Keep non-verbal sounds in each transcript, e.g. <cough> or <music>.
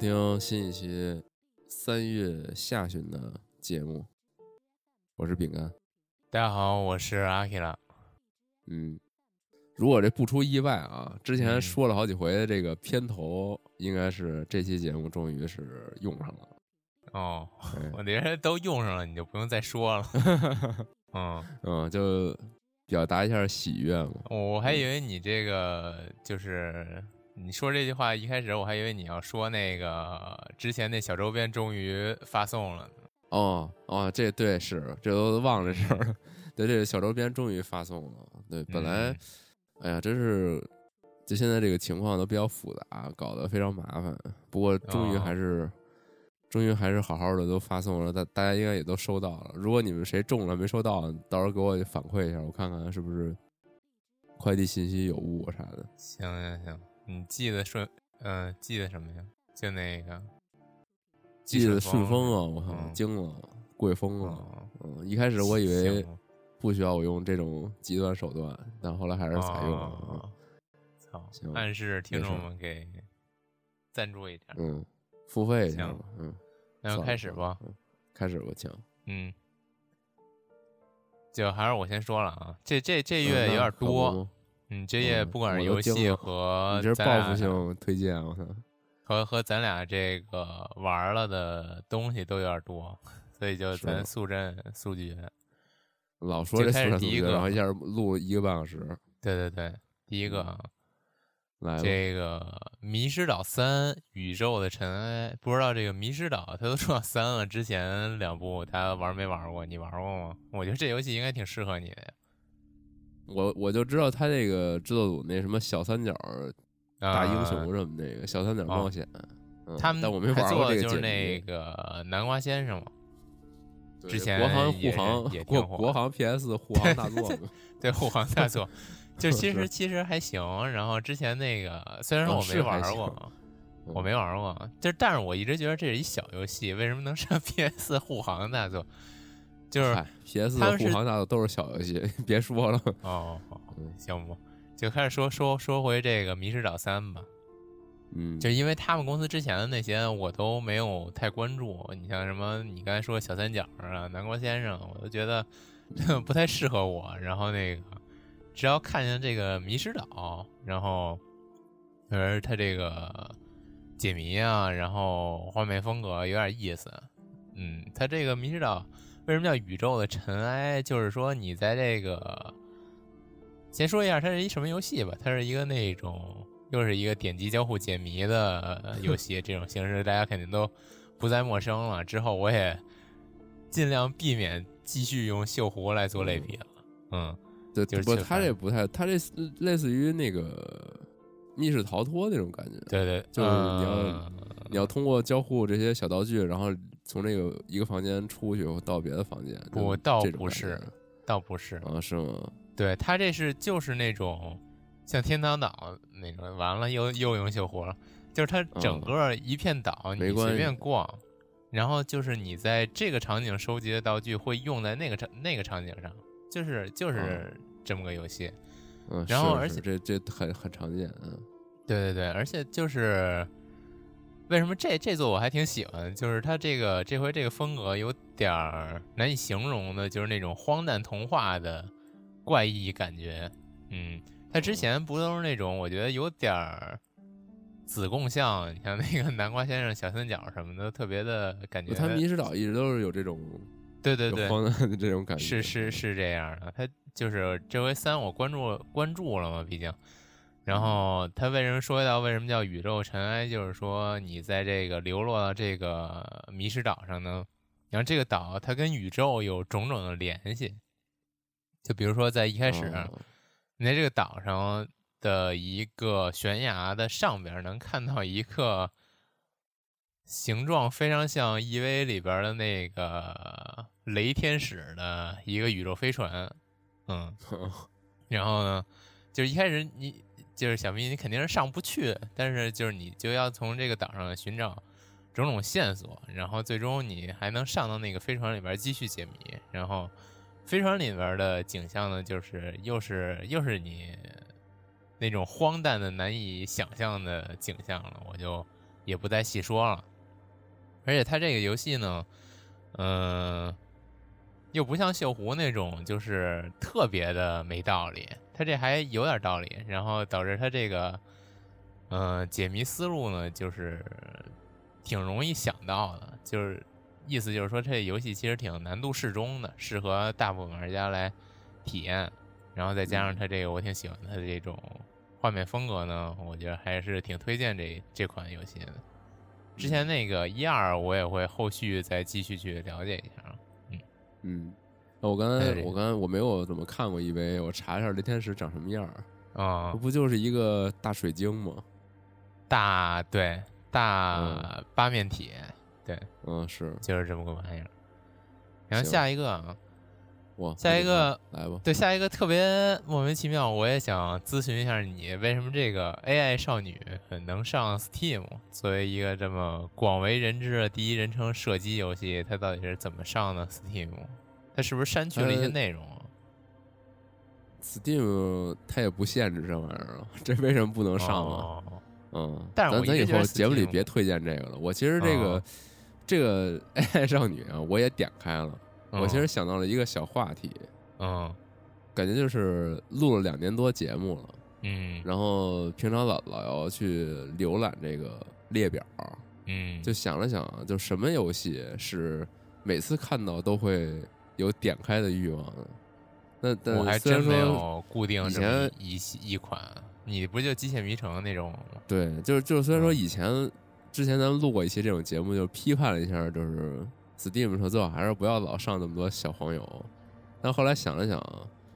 听新一期三月下旬的节目，我是饼干。大家好，我是阿 K 拉。嗯，如果这不出意外啊，之前嗯说了好几回的这个片头，应该是这期节目终于是用上了。哦，哎我觉得都用上了，你就不用再说了。<laughs> 嗯，嗯，就表达一下喜悦嘛。我还以为你这个就是你说这句话一开始，我还以为你要说那个之前那小周边终于发送了呢。哦哦，这对是，这都忘了这事儿了。<laughs> 对，这个小周边终于发送了。对，本来嗯，哎呀，真是，就现在这个情况都比较复杂，搞得非常麻烦。不过终于还是，终于还是好好的都发送了，大大家应该也都收到了。如果你们谁中了没收到，到时候给我反馈一下，我看看是不是快递信息有误啥的。行行行，你记得顺，嗯、记得什么呀？就那个记得顺顺丰啊，我靠，嗯惊了，贵丰啊。哦嗯，一开始我以为不需要我用这种极端手段，但后来还是采用了。哦操行，暗示听众们给赞助一点。嗯，付费一下行吧。嗯，那就开始吧。。嗯开始吧，请。嗯，就还是我先说了啊，这这这嗯月有点多，吗嗯，这月嗯不管是游戏和你这是咱俩报复性推荐，我操！和和咱俩这个玩了的东西都有点多，所以就咱速战速决。老说这速战速决，第一个然后一下录一个半小时，对对对，第一个啊，来吧。这个《迷失岛三：宇宙的尘埃》，不知道这个《迷失岛》它都出到三了，之前两部大家玩没玩过？你玩过吗？我觉得这游戏应该挺适合你的呀。我我就知道他这个制作组那什么小三角大英雄啊什么那个小三角冒险，嗯他们但我没玩过这个就是那。个南瓜先生嘛，之前国行也护航也国国行 PS 护航大作，<laughs> 对护航大作，<laughs> 就其实其实还行。然后之前那个虽然哦我没玩过，行 <laughs> 我没玩过，就但是我一直觉得这是一小游戏，为什么能上 PS 护航大作？就是嗨，PS 他们是的护航大作都是小游戏，<laughs> 别说了。哦，哦嗯行吧，就开始说说说回这个《迷失岛三》吧。嗯，就因为他们公司之前的那些我都没有太关注，你像什么你刚才说小三角啊、南瓜先生，我都觉得 <laughs> 不太适合我。然后那个只要看见这个迷失岛，然后而他这个解谜啊，然后画面风格有点意思。嗯，他这个迷失岛为什么叫宇宙的尘埃？就是说你在这个先说一下它是一什么游戏吧，它是一个那种又是一个点击交互解谜的呃游戏，这种形式大家肯定都不再陌生了。之后我也尽量避免继续用锈湖来做类比了。嗯，对，就是去看这不太，他这类似于那个密室逃脱那种感觉。对对，就是你要嗯你要通过交互这些小道具，然后从这个一个房间出去到别的房间。就不倒不是倒不是，啊，是吗？对他这是就是那种像天堂岛那种，完了又又用锈湖了，就是它整个一片岛，你随便逛，然后就是你在这个场景收集的道具会用在那个场那个场景上，就是就是这么个游戏。嗯，然后而且是这这很很常见，嗯对对对，而且就是为什么这这座我还挺喜欢，就是它这个这回这个风格有点儿难以形容的，就是那种荒诞童话的怪异感觉。嗯，它之前不都是那种我觉得有点儿子贡像，你像那个南瓜先生、小三角什么的，特别的感觉。他迷失岛一直都是有这种对对对，荒诞的这种感觉，是是是这样的，他就是这回三我关注关注了嘛，毕竟，然后他为什么说到为什么叫宇宙尘埃，就是说你在这个流落到这个迷失岛上呢，然后这个岛它跟宇宙有种种的联系，就比如说在一开始，哦你在这个岛上的一个悬崖的上边能看到一个形状非常像 EV 里边的那个雷天使的一个宇宙飞船，嗯，<laughs> 然后呢，就是一开始你就是小明，你肯定是上不去，但是就是你就要从这个岛上寻找种种线索，然后最终你还能上到那个飞船里边继续解谜，然后飞船里边的景象呢，就是又是又是你那种荒诞的、难以想象的景象了，我就也不再细说了。而且它这个游戏呢，嗯、又不像锈湖那种就是特别的没道理，它这还有点道理，然后导致他这个，嗯、解谜思路呢，就是挺容易想到的，就是意思就是说，这游戏其实挺难度适中的，适合大部分玩家来体验。然后再加上他这个，我挺喜欢他的这种画面风格呢，我觉得还是挺推荐这这款游戏的。之前那个一二，我也会后续再继续去了解一下。嗯嗯，那我刚才我刚才我没有怎么看过 EVA，我查一下雷天使长什么样儿，啊、这不就是一个大水晶吗？大对大八面体，对，嗯，是就是这么个玩意儿。然后下一个啊，哇，下一个来吧，对，下一个特别莫名其妙，我也想咨询一下你，为什么这个 AI 少女能上 Steam？作为一个这么广为人知的第一人称射击游戏，它到底是怎么上的 Steam？它是不是删去了一些呃内容啊？Steam 它也不限制这玩意儿啊，<laughs> 这为什么不能上啊？哦嗯，但是咱咱以后节目里别推荐这个了。我其实这个、哦这个 AI <laughs> 少女啊，我也点开了。我其嗯实想到了一个小话题，嗯感觉就是录了两年多节目了，嗯然后平常老老要去浏览这个列表，嗯，就想了想，就什么游戏是每次看到都会有点开的欲望的。那但我还真没有固定以这么前一一一款。你不就机械迷城那种？对，就是就是虽然说嗯以前之前咱们录过一期这种节目，就批判了一下，就是 Steam 说最好还是不要老上那么多小黄油。但后来想了想，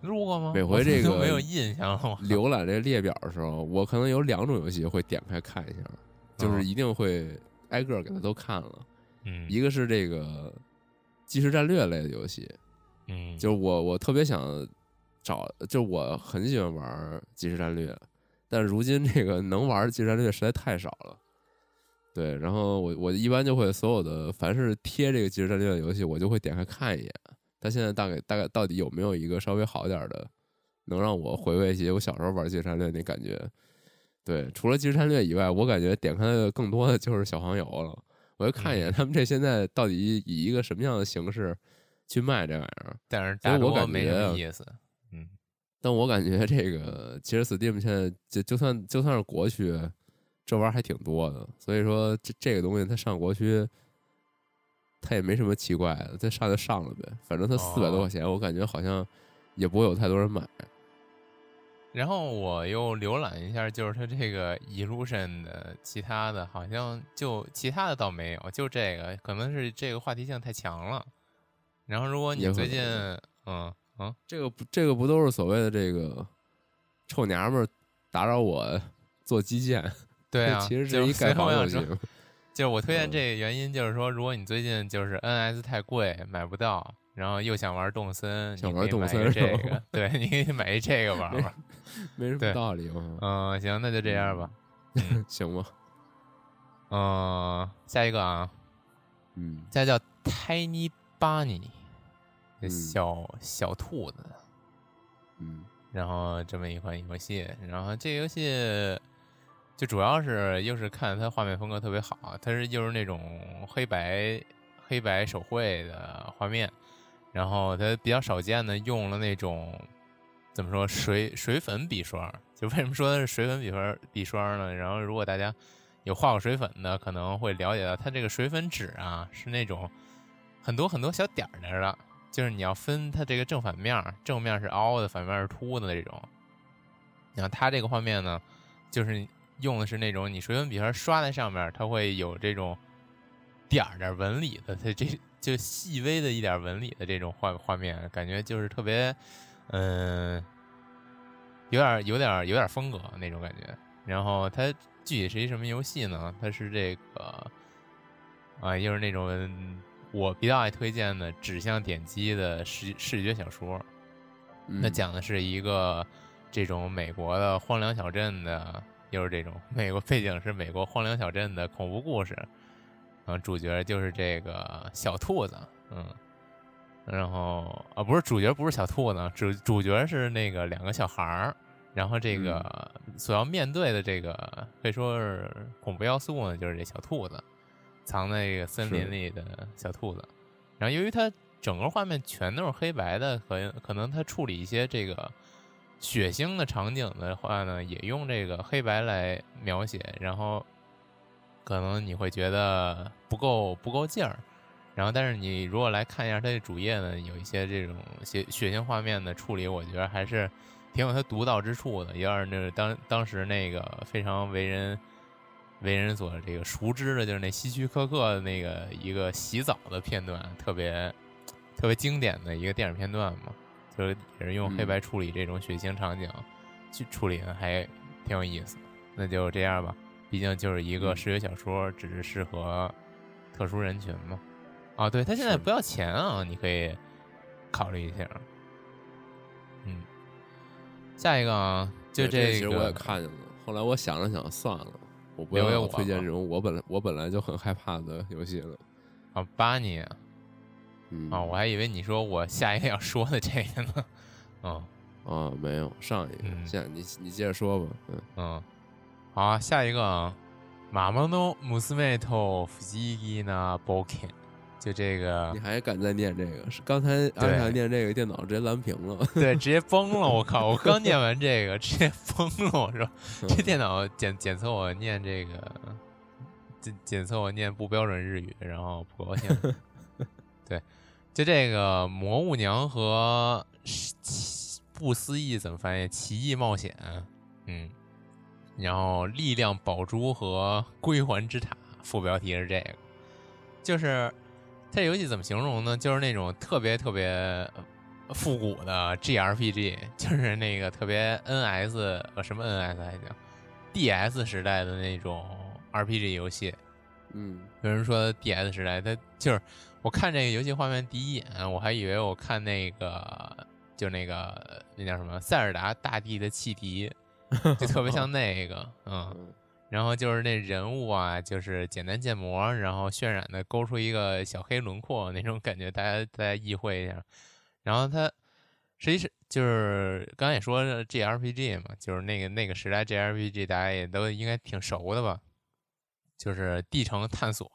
录过吗？每回这 <laughs> 个都没有印象浏览这个列表的时候，我可能有两种游戏会点开看一下，就是嗯一定会挨个给它都看了。嗯一个是这个即时战略类的游戏，嗯，就是我我特别想找，就我很喜欢玩即时战略，但如今这个能玩的即时战略实在太少了。对，然后我我一般就会所有的凡是贴这个即时战略的游戏，我就会点开看一眼。它现在大概大概到底有没有一个稍微好点儿的，能让我回味一些我小时候玩即时战略那感觉？对，除了即时战略以外，我感觉点开的更多的就是小黄油了。我就看一眼嗯他们这现在到底以一个什么样的形式去卖这玩意儿。但是我感觉么意思。嗯但我感觉这个其实 Steam 现在就就算就算是国区，这玩意儿还挺多的。所以说这这个东西它上国区，它也没什么奇怪的，它上就上了呗。反正它四百多块钱，我感觉好像也不会有太多人买。然后我又浏览一下，就是它这个 Illusion 的其他的，好像就其他的倒没有，就这个可能是这个话题性太强了。然后如果你最近嗯嗯这个不这个不都是所谓的这个臭娘们儿打扰我做基建？对啊，<laughs> 其实就是一盖房所以我想说游戏。就是我推荐嗯这个原因，就是说，如果你最近就是 NS 太贵买不到，然后又想玩动森，想玩动森这个，对，你可以买一这个玩玩。没什么道理嘛。嗯，行，那就这样吧。<laughs> 行吧，嗯，下一个啊，嗯它叫 Tiny Bunny，嗯小小兔子。嗯然后这么一款游戏，然后这个游戏就主要是又是看它画面风格特别好，它是又是那种黑白黑白手绘的画面，然后它比较少见的用了那种怎么说水水粉笔刷，就为什么说它是水粉笔刷笔刷呢？然后如果大家有画过水粉的，可能会了解到它这个水粉纸啊是那种很多很多小点儿点儿的。就是你要分它这个正反面，正面是凹的，反面是凸的这种。然后它这个画面呢，就是用的是那种你水粉笔刷刷在上面，它会有这种点儿点儿纹理的，它这就细微的一点纹理的这种画画面，感觉就是特别，嗯、有点有点有点风格那种感觉。然后它具体是一什么游戏呢？它是这个啊，又是那种我比较爱推荐的指向点击的视视觉小说。嗯，那讲的是一个这种美国的荒凉小镇的，又是这种美国背景是美国荒凉小镇的恐怖故事。嗯，主角就是这个小兔子，嗯，然后啊，不是主角不是小兔子，主主角是那个两个小孩儿。然后这个所要面对的这个可以说是恐怖要素呢，就是这小兔子藏在这个森林里的小兔子。然后由于它整个画面全都是黑白的，可可能它处理一些这个血腥的场景的话呢，也用这个黑白来描写，然后可能你会觉得不够不够劲儿。然后，但是你如果来看一下它的主页呢，有一些这种血血腥画面的处理，我觉得还是挺有它独到之处的。有点那当当时那个非常为人为人所这个熟知的，就是那希区柯克的那个一个洗澡的片段，特别特别经典的一个电影片段嘛，就是也是用黑白处理这种血腥场景，去处理的还挺有意思。那就这样吧，毕竟就是一个嗯视觉小说，只是适合特殊人群嘛。哦，对，它现在不要钱啊，你可以考虑一下。嗯，下一个啊，就对这这个，其实我也看见了，后来我想了想，算了，我不要我推荐这种我本来我本来就很害怕的游戏了。啊，巴尼啊，我还以为你说我下一个要说的这个呢。<laughs> 嗯啊没有上一个，嗯现你你接着说吧。嗯，嗯，好啊，下一个啊，马蒙诺姆斯妹头弗基基那 boken，就这个你还敢再念这个？是刚才阿对卡念这个电脑直接蓝屏了。对，直接崩了！我靠，<laughs> 我刚念完这个，直接崩了！我说，这电脑检检测我念这个，检检测我念不标准日语，然后不高兴。<laughs> 对，就这个魔物娘和奇不思议怎么翻译？奇异冒险，嗯，然后力量宝珠和归还之塔，副标题是这个，就是这游戏怎么形容呢？就是那种特别特别呃复古的 GRPG，就是那个特别 NS 呃什么 NS 还行 DS 时代的那种 RPG 游戏。嗯有人说 DS 时代，它就是我看这个游戏画面第一眼，我还以为我看那个就那个那叫什么塞尔达大地的汽笛，<laughs> 就特别像那个，嗯。嗯然后就是那人物啊，就是简单建模，然后渲染的勾出一个小黑轮廓那种感觉，大家大家意会一下。然后它实际是就是刚才也说了 GRPG 嘛，就是那个那个时代 GRPG 大家也都应该挺熟的吧，就是地城探索，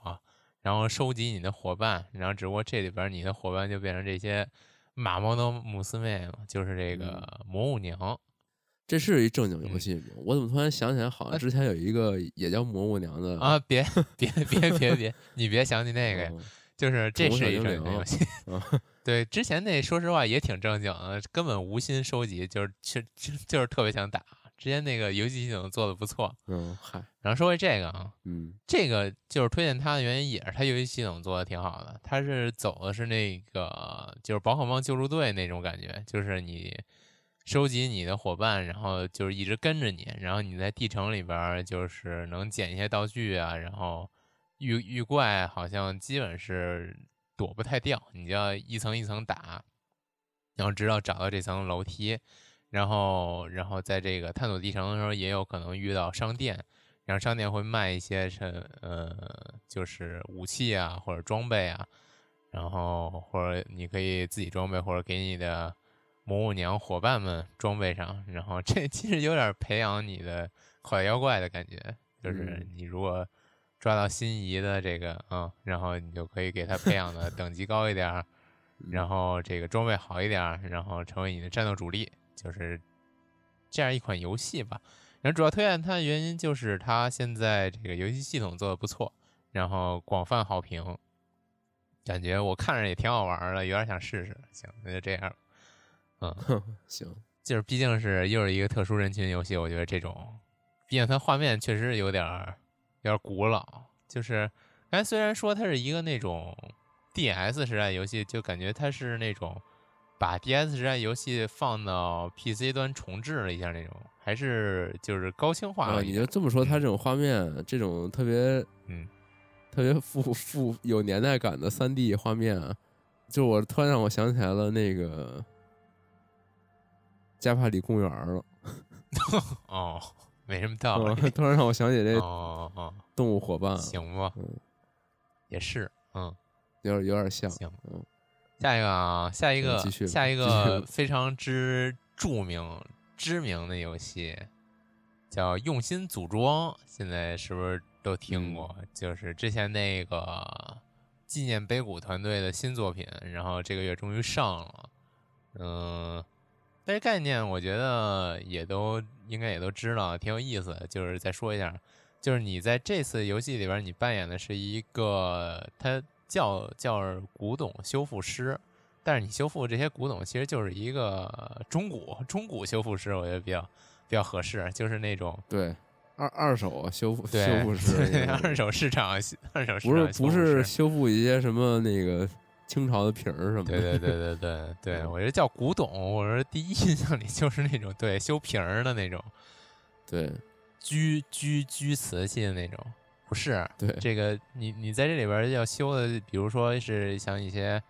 然后收集你的伙伴，然后只不过这里边你的伙伴就变成这些马毛的姆斯妹了，就是这个魔物娘。这是一正经游嗯戏吗？我怎么突然想起来，好像之前有一个也叫魔物娘的啊，别别别别别，你别想起那个呀，嗯就是这是一正经游戏。<laughs> 啊 <laughs> 对，之前那说实话也挺正经的，根本无心收集，就是就就 <laughs> 就是特别想打。之前那个游戏系统做的不错。嗯，嗨，然后说回这个啊，嗯这个就是推荐它的原因，也是它游戏系统做的挺好的。它是走的是那个就是宝可梦救助队那种感觉，就是你收集你的伙伴，然后就是一直跟着你，然后你在地城里边就是能捡一些道具啊，然后遇遇怪好像基本是躲不太掉，你就要一层一层打，然后直到找到这层楼梯，然后然后在这个探索地城的时候，也有可能遇到商店。然后商店会卖一些是呃，就是武器啊或者装备啊，然后或者你可以自己装备，或者给你的魔物娘伙伴们装备上。<laughs> 然后这其实有点培养你的坏妖怪的感觉，就是你如果抓到心仪的这个啊，然后你就可以给他培养的等级高一点，<laughs> 然后这个装备好一点，然后成为你的战斗主力，就是这样一款游戏吧。然后主要推荐它的原因就是它现在这个游戏系统做的不错，然后广泛好评，感觉我看着也挺好玩的，有点想试试。行，那就这样。嗯，<laughs> 行，就是毕竟是又是一个特殊人群游戏，我觉得这种，毕竟它画面确实有点有点古老。就是刚才虽然说它是一个那种 DS 时代游戏，就感觉它是那种把 DS 时代游戏放到 PC 端重置了一下那种。还是就是高清化了。你就这么说，它这种画面，这种特别嗯，特别富富有年代感的三 D 画面，就我突然让我想起来了那个加帕里公园了。<laughs> 哦，没什么道理。突然让我想起这哦哦，动物伙伴，行吧？嗯，也是，嗯，有点有点像。行，嗯，下一个啊，下一个，下一个非常之著名。知名的游戏叫《用心组装》，现在是不是都听过？就是之前那个纪念碑谷团队的新作品，然后这个月终于上了。嗯，这概念我觉得也都应该也都知道，挺有意思。就是再说一下，就是你在这次游戏里边，你扮演的是一个，他叫叫古董修复师。但是你修复这些古董，其实就是一个中古中古修复师，我觉得比较比较合适，就是那种对二二手修复修复师，<laughs> 二手市场二手不是不是修复一些什么那个清朝的瓶儿什么的，对对对对对对，我觉得叫古董，我说第一印象里就是那种对修瓶儿的那种，对。居居居瓷器的那种，不是对这个你你在这里边要修的，比如说是像一些。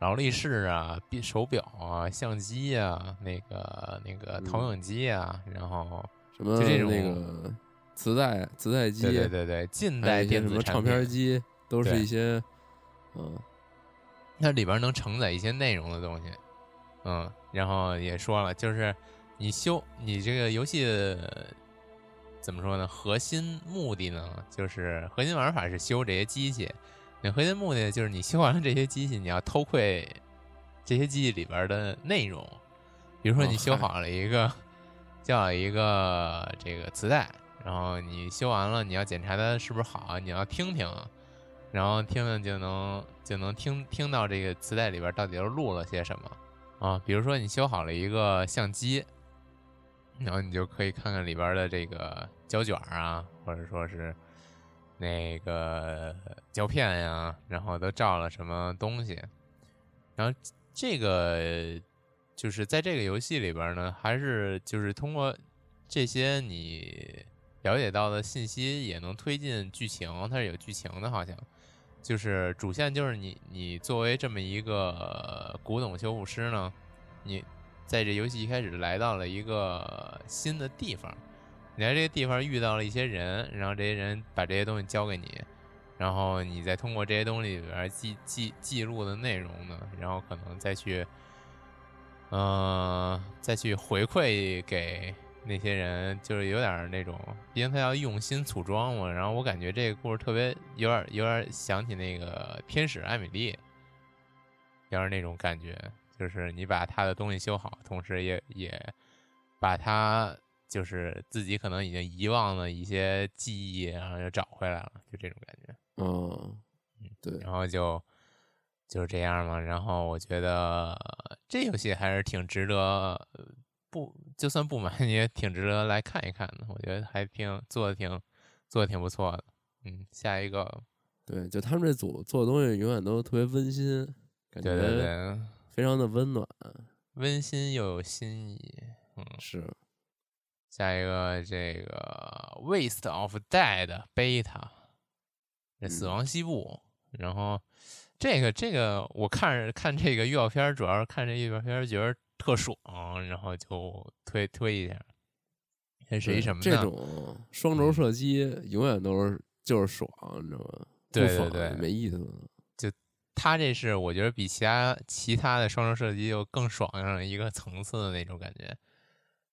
劳力士啊，手表啊，相机啊，那个那个投影机啊，然后什么就这种那个磁带磁带机，对对对，近代电子唱片机都是一些，嗯，它里边能承载一些内容的东西，嗯，然后也说了，就是你修你这个游戏怎么说呢？核心目的呢，就是核心玩法是修这些机器。你核心目的就是你修完了这些机器，你要偷窥这些机器里边的内容。比如说你修好了一个，修好一个这个磁带，然后你修完了，你要检查它是不是好，你要听听，然后听听就能就能听听到这个磁带里边到底都录了些什么啊。比如说你修好了一个相机，然后你就可以看看里边的这个胶卷啊，或者说是。那个 <silence> 胶片呀，然后都照了什么东西？然后这个就是在这个游戏里边呢，还是就是通过这些你了解到的信息，也能推进剧情。它是有剧情的，好像就是主线就是你你作为这么一个古董修复师呢，你在这游戏一开始来到了一个新的地方。你在这个地方遇到了一些人，然后这些人把这些东西交给你，然后你再通过这些东西里边记记记录的内容呢，然后可能再去，嗯，再去回馈给那些人，就是有点那种，毕竟他要用心组装嘛。然后我感觉这个故事特别有点有点想起那个天使艾米丽，有点那种感觉，就是你把他的东西修好，同时也也把他。就是自己可能已经遗忘的一些记忆，然后又找回来了，就这种感觉。嗯，对。然后就就是这样嘛。然后我觉得这游戏还是挺值得，不就算不买 <laughs> 也挺值得来看一看的。我觉得还挺做的挺做的挺不错的。嗯，下一个，对，就他们这组做的东西永远都特别温馨，感觉对对，非常的温暖，温馨又有新意。嗯，是。下一个，这个《Waste of Dead》Beta，这死亡西部。然后，这个这个，我看看这个预告片，主要是看这预告片，觉得特爽，然后就推推一下。那谁什么呢？这种双轴射击永远都是就是爽，你知道吗？对对对没意思。就他这是我觉得比其他其他的双轴射击又更爽上了一个层次的那种感觉，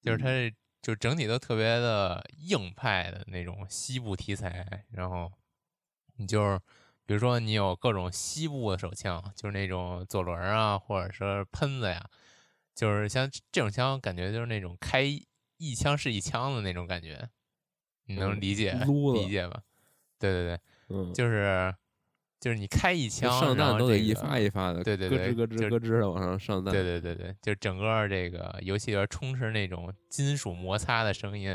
就是它嗯这就整体都特别的硬派的那种西部题材，然后你就是比如说你有各种西部的手枪，就是那种左轮啊，或者说喷子呀，就是像这种枪，感觉就是那种开一枪是一枪的那种感觉，你能嗯理解、理解吗？对对对，嗯，就是就是你开一枪，上弹都得一发一发的，对对对咯吱咯吱就咯吱的往上上弹。对对对对，就整个这个游戏里边充斥那种金属摩擦的声音，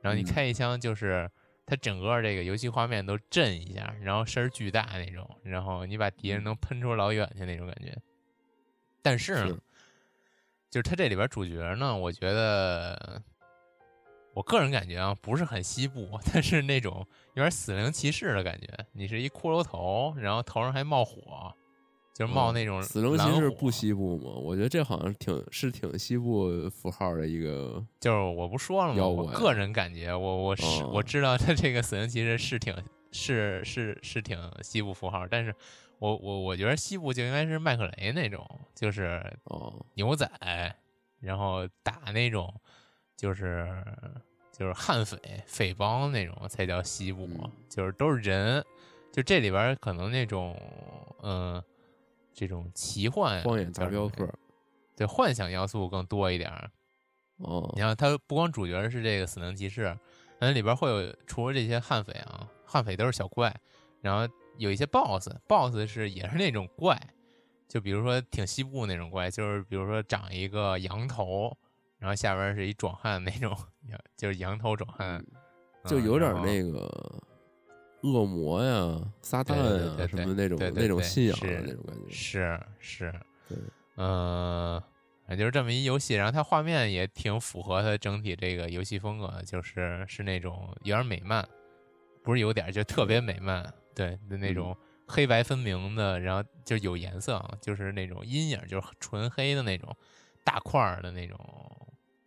然后你嗯开一枪就是它整个这个游戏画面都震一下，然后声儿巨大那种，然后你把敌人能喷出老远去那种感觉。但是呢是，就是它这里边主角呢，我觉得我个人感觉啊，不是很西部，<laughs> 但是那种有点死灵骑士的感觉。你是一骷髅头，然后头上还冒火，就是冒嗯那种死灵骑士不西部吗？我觉得这好像挺是挺西部符号的一个。就是我不说了吗？我个人感觉，我我是、哦我知道他这个死灵骑士是挺是是是挺西部符号，但是我我我觉得西部就应该是麦克雷那种，就是哦，牛仔，然后打那种就是就是悍匪匪帮那种才叫西部，嗯就是都是人，就这里边可能那种嗯、这种奇幻荒野大镖客。对幻想要素更多一点儿。哦你，看，他不光主角是这个死灵骑士，那里边会有除了这些悍匪啊，悍匪都是小怪，然后有一些 BOSS，BOSS 是也是那种怪，就比如说挺西部那种怪，就是比如说长一个羊头，然后下边是一壮汉那种，就是羊头壮汉，嗯就有点嗯那个恶魔呀、撒旦呀什么那种那种信仰的是那种感觉。是是，对，嗯，反正就是这么一游戏，然后它画面也挺符合它整体这个游戏风格的，就是是那种有点美漫，不是有点就特别美漫，对的嗯那种黑白分明的，然后就有颜色啊，就是那种阴影，就是纯黑的那种大块儿的那种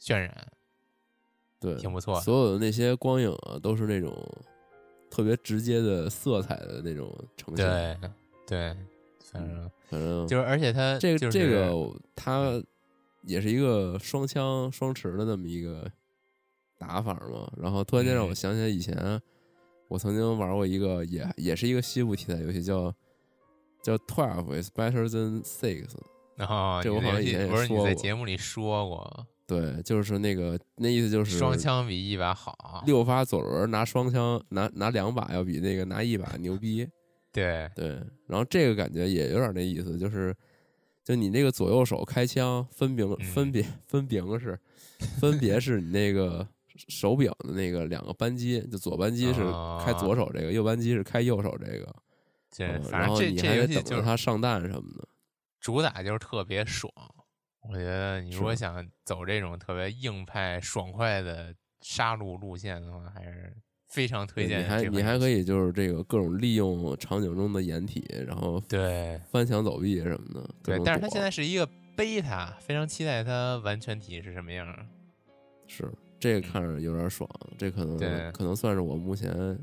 渲染，对，挺不错所有的那些光影啊，都是那种特别直接的色彩的那种呈现。对对，反正反正就是而且它这个、就是这个它也是一个双枪双持的那么一个打法嘛。然后突然间让我嗯想起来以前我曾经玩过一个也也是一个西部题材游戏，叫叫 Twelve is better than Six。然后这我好像以前也不是你在说过节目里说过，对，就是那个那意思就是双枪比一把好，六发左轮拿双枪拿拿两把要比那个拿一把牛逼。<laughs> 对对，然后这个感觉也有点那意思，就是就你那个左右手开枪分别分嗯别分别是分别是你那个手柄的那个两个扳机，就左扳机是开左手这个，右扳机是开右手这个。这嗯反正这这游戏就是得等着它上弹什么的。主打就是特别爽。我觉得你如果想走这种特别硬派、爽快的杀戮路线的话，还是非常推荐你还。你还可以就是这个各种利用场景中的掩体，然后对翻墙走壁什么的。对，但是它现在是一个 beta，非常期待它完全体是什么样儿。是这个看着有点爽，这可能对可能算是我目前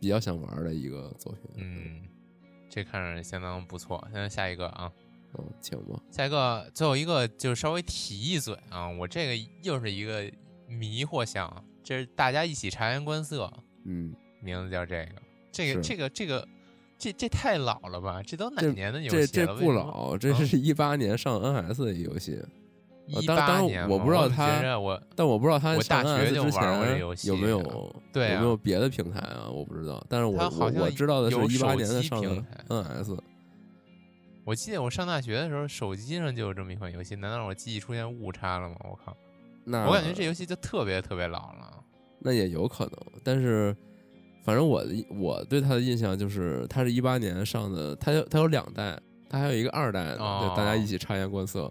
比较想玩的一个作品。嗯，这看着相当不错。现在下一个啊，嗯，请吧。下一个最后一个就稍微提一嘴啊，我这个又是一个迷惑项，这是大家一起察言观色，嗯，名字叫这个，这个这个这个这这太老了吧？这都哪年的游戏了？不老，这嗯是一八年上 NS 的游戏，呃一八年，我不知道我它觉着我但我不知道他我上大学就之前有没有对啊有没有别的平台啊？我不知道，但是我好像我我知道的是有一八年的上 NS，我记得我上大学的时候，手机上就有这么一款游戏，难道让我记忆出现误差了吗？我靠！那我感觉这游戏就特别特别老了。那也有可能，但是反正我的我对它的印象就是，它是一八年上的，它有它有两代，它还有一个二代的，哦就大家一起察言观色。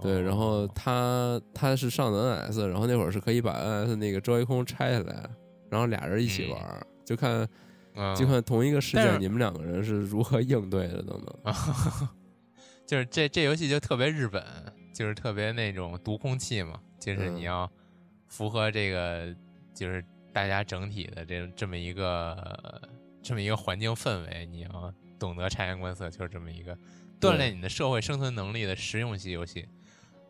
对，然后哦它它是上的 NS，然后那会儿是可以把 NS 那个周围空拆下来，然后俩人一起玩儿，就看嗯，就看同一个事件你们两个人是如何应对的等等。<laughs> 就是这这游戏就特别日本，就是特别那种读空气嘛，就是你嗯要符合这个就是大家整体的这这么一个这么一个环境氛围，你要懂得察言观色，就是这么一个锻炼你的社会生存能力的实用系游戏。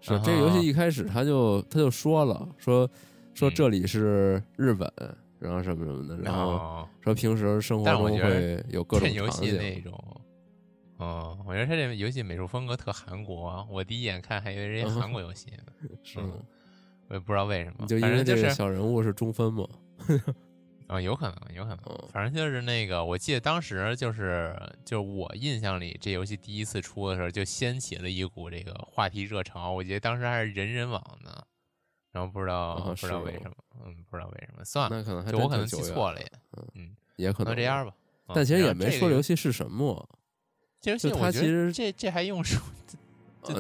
是这个游戏一开始他就他就说了，说说这里是日本，然后什么什么的，然后说平时生活中会有各种游戏那种。哦，我觉得他这游戏美术风格特韩国，我第一眼看还以为人家韩国游戏呢。<laughs> 是吗？我也不知道为什么，就因为这个小人物是中分嘛。啊，有可能，有可能。反正就是那个，我记得当时就是，就是我印象里，这游戏第一次出的时候，就掀起了一股这个话题热潮。我记得当时还是人人网呢，然后不知道不知道为什么，嗯，不知道为什么。算了，那可能就我可能记错了也，嗯，也可能这样吧。但其实也没说游戏是什么。这游戏他其实这这还用说？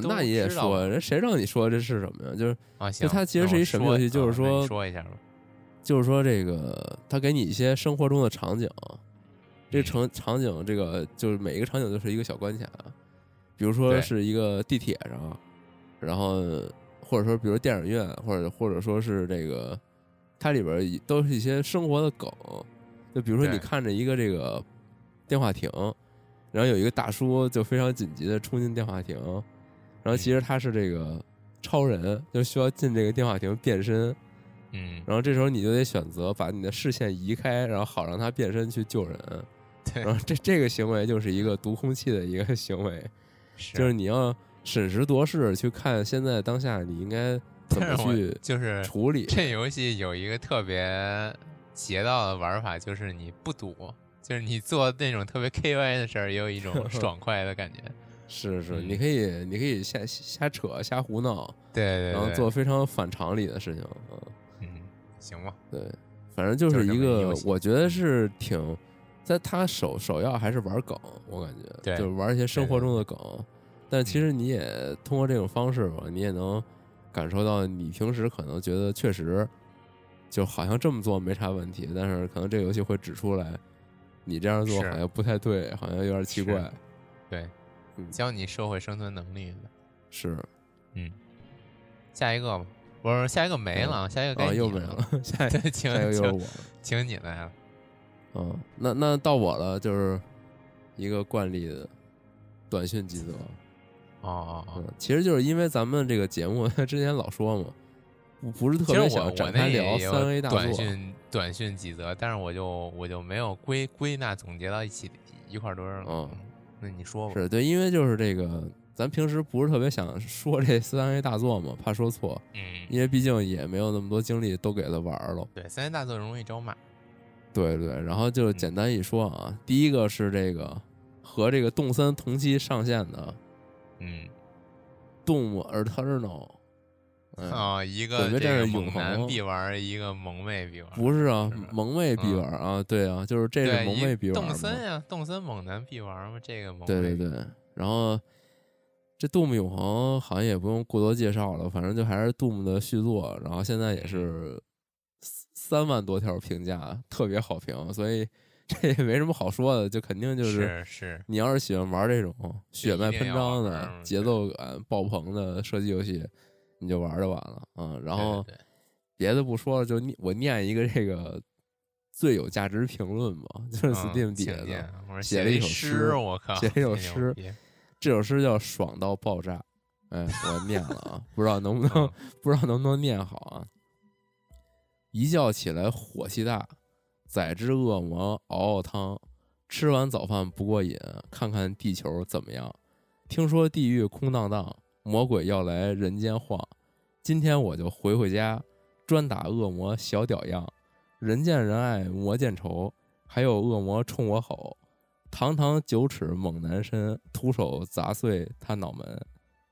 那你也说，人谁让你说这是什么呀？就是啊，就它其实是一什么游戏？就是说，说一下吧。就是说，这个他给你一些生活中的场景，这场场景，这个就是每一个场景就是一个小关卡。比如说是一个地铁上，然后或者说比如电影院，或者或者说是这个，它里边都是一些生活的梗。就比如说你看着一个这个电话亭，然后有一个大叔就非常紧急的冲进电话亭。然后其实他是这个超人，就需要进这个电话亭变身，嗯，然后这时候你就得选择把你的视线移开，然后好让他变身去救人。<laughs> 对，然后这这个行为就是一个读空气的一个 <laughs> 行为，就是你要审时度势去看现在当下你应该怎么去就是处理。这游戏有一个特别邪道的玩法，就是你不赌，就是你做那种特别 K Y 的事儿，也有一种 <laughs> 爽快的感觉。是是，你可以你可以瞎瞎扯瞎胡闹，对对，然后做非常反常理的事情，嗯嗯，行吧，对，反正就是一个，我觉得是挺，在他首首要还是玩梗，我感觉，对就是玩一些生活中的梗，但其实你也通过这种方式吧，你也能感受到你平时可能觉得确实就好像这么做没啥问题，但是可能这个游戏会指出来，你这样做好像不太对，好像有点奇怪，对。教你社会生存能力的，是，嗯，下一个吧，不是下一个没了，下一个该又没了，<laughs> 下一个请又是我，请你来了，嗯，那那到我了，就是一个惯例的短讯几则，哦哦哦，其实就是因为咱们这个节目 <laughs> 之前老说嘛，不不是特别想展开聊三 A 大作，短讯短讯几则，但是我就我就没有归归纳总结到一起一块堆儿了，嗯。那你说吧，是对，因为就是这个，咱平时不是特别想说这三 A 大作嘛，怕说错，嗯，因为毕竟也没有那么多精力都给他玩了。对，三 A 大作容易招骂。对对，然后就简单一说啊，第一个是这个和这个动森同期上线的，嗯，动物 Eternal。啊，一个这是猛男必玩，一个萌妹必玩。不是啊，萌妹必玩啊，对啊，就是这是萌妹必玩。动森呀，动森猛男必玩嘛？这个萌。对对对，然后这杜牧永恒好像也不用过多介绍了，反正就还是杜牧的续作，然后现在也是三万多条评价，特别好评，所以 <laughs> 这也没什么好说的，就肯定就是是你要是喜欢玩这种血脉喷张的、节奏感爆棚的射击游戏。你就玩就完了，嗯，然后别的不说了，就我念一个这个最有价值评论吧，就是 Steam 底下的写了一首诗，我靠，写了一首诗，这首诗叫爽到爆炸，哎，我念了啊，不知道能不能，不知道能不能念好啊。一觉起来火气大，宰只恶魔熬熬汤，吃完早饭不过瘾，看看地球怎么样？听说地狱空荡荡。魔鬼要来人间晃，今天我就回回家，专打恶魔小屌样。人见人爱魔见愁，还有恶魔冲我吼：堂堂九尺猛男身，徒手砸碎他脑门，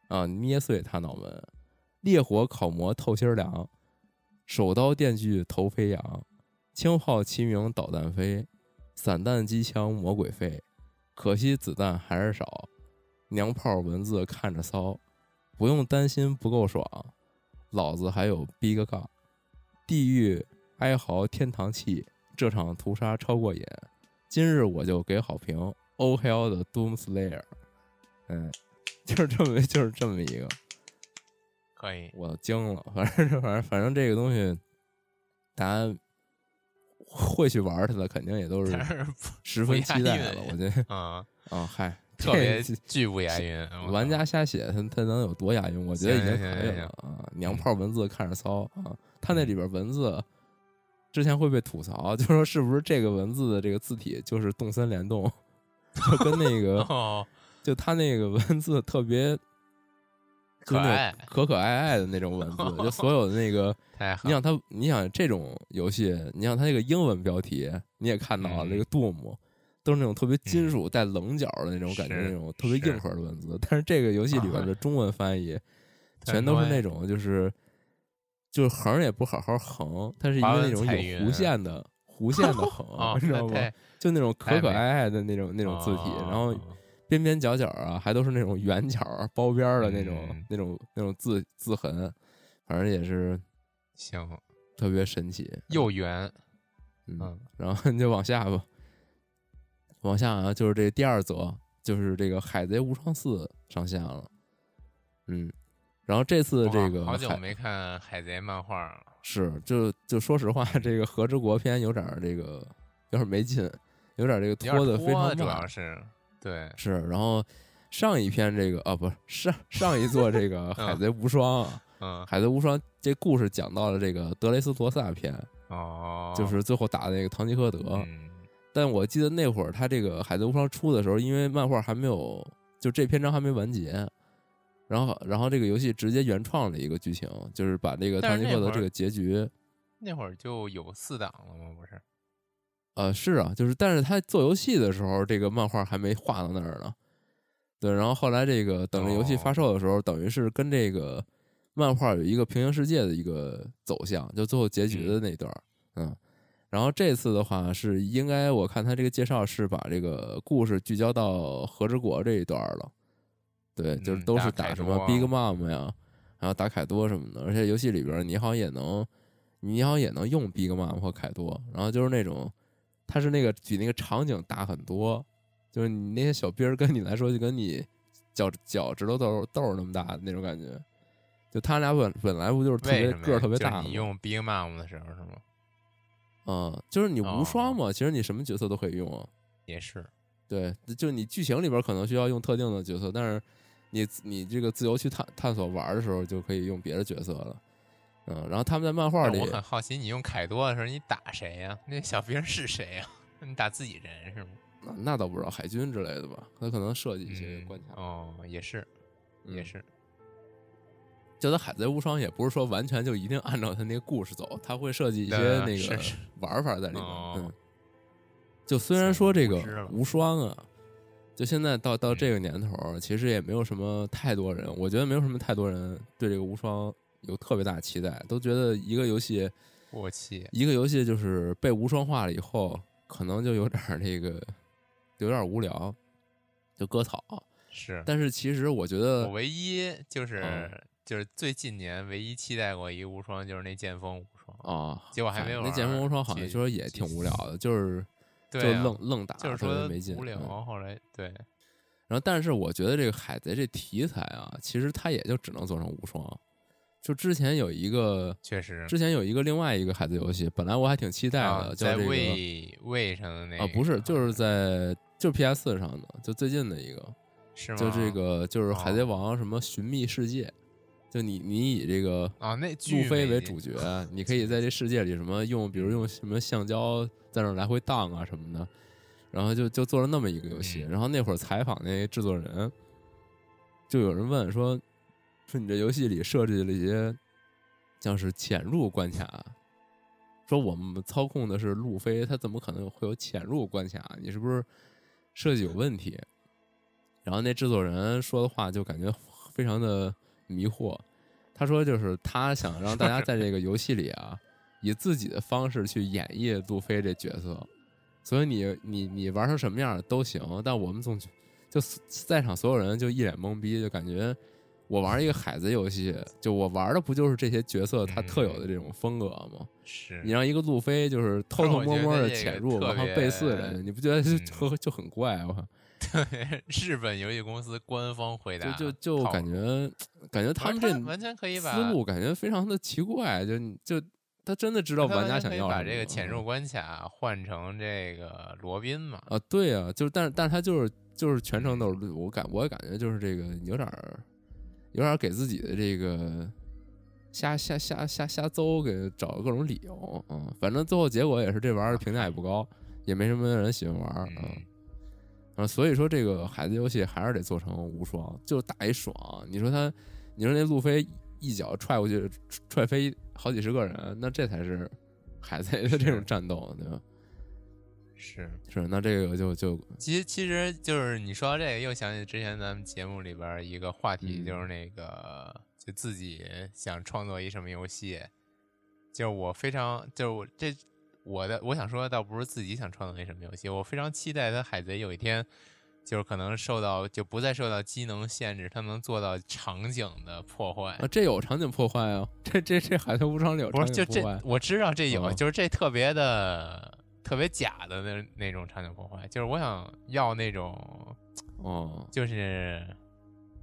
啊，捏碎他脑门。烈火烤馍透心凉，手刀电锯头飞扬。轻炮齐鸣导弹飞，散弹机枪魔鬼废。可惜子弹还是少，娘炮文字看着骚。不用担心不够爽，老子还有逼个杠，地狱哀嚎天堂泣，这场屠杀超过瘾，今日我就给好评。Oh hell 的 Doom Slayer，嗯，就是这么 <laughs> 就是这么一个，可以，我惊了。反正 <laughs> 反正反正这个东西，大家会去玩它的，肯定也都是 <laughs> 十分期待的。我觉得嗯，啊，嗨，特别巨不押韵。玩家瞎写，他他能有多押韵？我觉得已经可以了啊！娘炮文字看着骚啊！他那里边文字之前会被吐槽，<laughs> 就说是不是这个文字的这个字体就是动森联动，就跟那个 <laughs> 哦，就他那个文字特别可爱可可爱爱的那种文字，就所有的那个，<laughs> 你想他，你想这种游戏，你想他那个英文标题你也看到了，嗯这个 Doom 都是那种特别金属带棱角的那种感觉，是那种特别硬核的文字，但是这个游戏里边的中文翻译全都是那种就是就是横也不好好横，它是一个那种有弧线的 <laughs> 弧线的横，哦，你知道吗？就那种可可爱爱的那种那种字体，哦然后边边角角啊，还都是那种圆角包边儿的那种、嗯那种那种字字痕，反正也是行，特别神奇。又圆，嗯，嗯然后你就往下吧，往下啊，就是这第二则，就是这个《海贼无双四》上线了。嗯，然后这次这个哇好久没看海贼漫画了。是，就就说实话，这个和之国篇有点儿这个有点儿没劲，有点儿这个拖的非常拖主慢要。是对，是，然后上一篇这个啊，不是上上一座这个 <laughs>《海贼无双》啊，嗯《海贼无双》这故事讲到了这个德雷斯罗萨篇，哦，就是最后打的那个唐吉诃德。嗯但我记得那会儿他这个《海贼无双》出的时候，因为漫画还没有，就这篇章还没完结，然后然后这个游戏直接原创了一个剧情，就是把这个但唐吉诃德这个结局，那会儿就有四档了吗？不是？呃，是啊，就是但是他做游戏的时候，这个漫画还没画到那儿呢。对，然后后来这个等这游戏发售的时候，等于是跟这个漫画有一个平行世界的一个走向，就最后结局的那段儿，嗯。然后这次的话是应该我看他这个介绍是把这个故事聚焦到和之国这一段了，对，就是嗯都是打什么 Big Mom 呀，然后打凯多什么的，而且游戏里边你好像也能，你好像也能用 Big Mom 或凯多，然后就是那种，它是那个比那个场景大很多，就是你那些小兵儿跟你来说就跟你脚脚趾头豆豆儿那么大的那种感觉，就他俩本本来不就是特别个儿特别就是大？你用 Big Mom 的时候是吗？嗯，就是你无双哦嘛，其实你什么角色都可以用啊。也是，对，就你剧情里边可能需要用特定的角色，但是你你这个自由去探探索玩的时候，就可以用别的角色了。嗯，然后他们在漫画里我，很好奇，你用凯多的时候，你打谁呀？那小兵是谁呀？你打自己人是吗？那那倒不知道海军之类的吧，他可能设计一些嗯关卡。哦，也是，也嗯是，就他《海贼无双》也不是说完全就一定按照他那个故事走，他会设计一些那个玩法在里面。哦嗯，就虽然说这个无双啊，就现在到到嗯这个年头儿，其实也没有什么太多人，我觉得没有什么太多人对这个无双有特别大期待，都觉得一个游戏我气，一个游戏就是被无双化了以后，可能就有点儿那个有点儿无聊，就割草。是。但是其实我觉得我唯一就是、嗯就是最近年唯一期待过一个无双，就是那剑锋无双。啊，结果还没玩嗨那剑锋无双好像就说也挺无聊的，就是就对、啊，愣愣打，说没劲，无聊。嗯后来对，然后，但是我觉得这个海贼这题材啊，其实它也就只能做成无双。就之前有一个，确实之前有一个另外一个海贼游戏，本来我还挺期待的，啊，叫在这个位位上的那啊，不是，就是在就是 PS 上的，就最近的一个，是吗？就这个就是海贼哦王什么寻觅世界，就你你以这个啊，那路飞为主角，<laughs> 你可以在这世界里什么用，比如用什么橡胶在那来回荡啊什么的，然后就就做了那么一个游戏。嗯然后那会儿采访那制作人，就有人问说说你这游戏里设计了一些像是潜入关卡，说我们操控的是路飞，他怎么可能会有潜入关卡？你是不是设计有问题？然后那制作人说的话就感觉非常的迷惑。他说就是他想让大家在这个游戏里啊，以自己的方式去演绎路飞这角色，所以你你你玩成什么样都行，但我们总就在场所有人就一脸懵逼，就感觉我玩一个海贼游戏，就我玩的不就是这些角色他特有的这种风格吗？是你让一个路飞就是偷偷摸摸的潜入，然后背刺人，你不觉得就嗯就就很怪吗？<laughs> 对日本游戏公司官方回答，就就就感觉感觉他们这完全可以把思路感觉非常的奇怪，就就他真的知道玩家想要把这个潜入关卡换成这个罗宾嘛？啊，对啊，就是但是但是他就是就是全程都是我感我也感觉就是这个有点有点给自己的这个。瞎瞎瞎瞎瞎诌，给找各种理由，嗯，反正最后结果也是这玩意儿评价也不高，也没什么人喜欢玩，嗯，啊，所以说这个海子游戏还是得做成无双，就打一爽。你说他，你说那路飞一脚踹过去，踹飞好几十个人，那这才是海贼的这种战斗，对吧？是是，那这个就就其实其实就是你说到这个，又想起之前咱们节目里边一个话题，就是那个。就自己想创作一什么游戏，就是我非常就是我这我的我想说，倒不是自己想创作一什么游戏，我非常期待他海贼有一天就是可能受到就不再受到机能限制，它能做到场景的破坏啊！这有场景破坏啊！这这这海豚无双里有不是就这我知道这有，就是这特别的特别假的那那种场景破坏，就是我想要那种哦，就是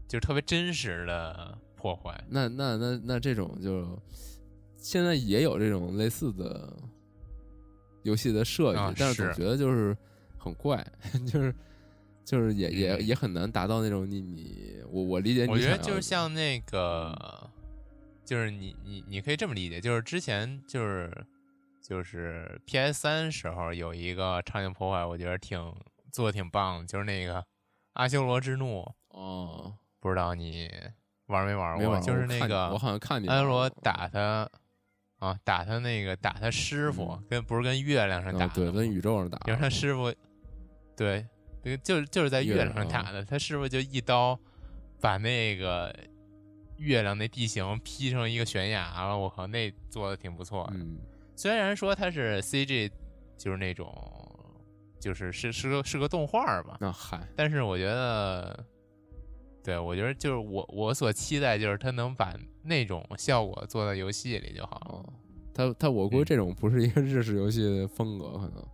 就是特别真实的。破坏那那那那这种就现在也有这种类似的游戏的设计，但是总觉得就是很怪，<laughs> 就是就是也也也很难达到那种你你我我理解你，我觉得就是像那个，就是你你你可以这么理解，就是之前就是就是 P S 三时候有一个场景破坏，我觉得挺做的挺棒的，就是那个阿修罗之怒哦，不知道你。玩没玩过？就是那个，我好像看阿修罗打他啊，打他那个打他师傅，跟不是跟月亮上打，对，跟宇宙上打。比如他师傅，对，就是就是在月亮上打的，他是不是就一刀把那个月亮那地形劈成一个悬崖了。我靠，那做的挺不错的。虽然说它是 CG，就是那种，就是是是个是个动画吧。那嗨，但是我觉得。对，我觉得就是我我所期待就是他能把那种效果做到游戏里就好了。他他我估计这种不是一个日式游戏的风格，可能。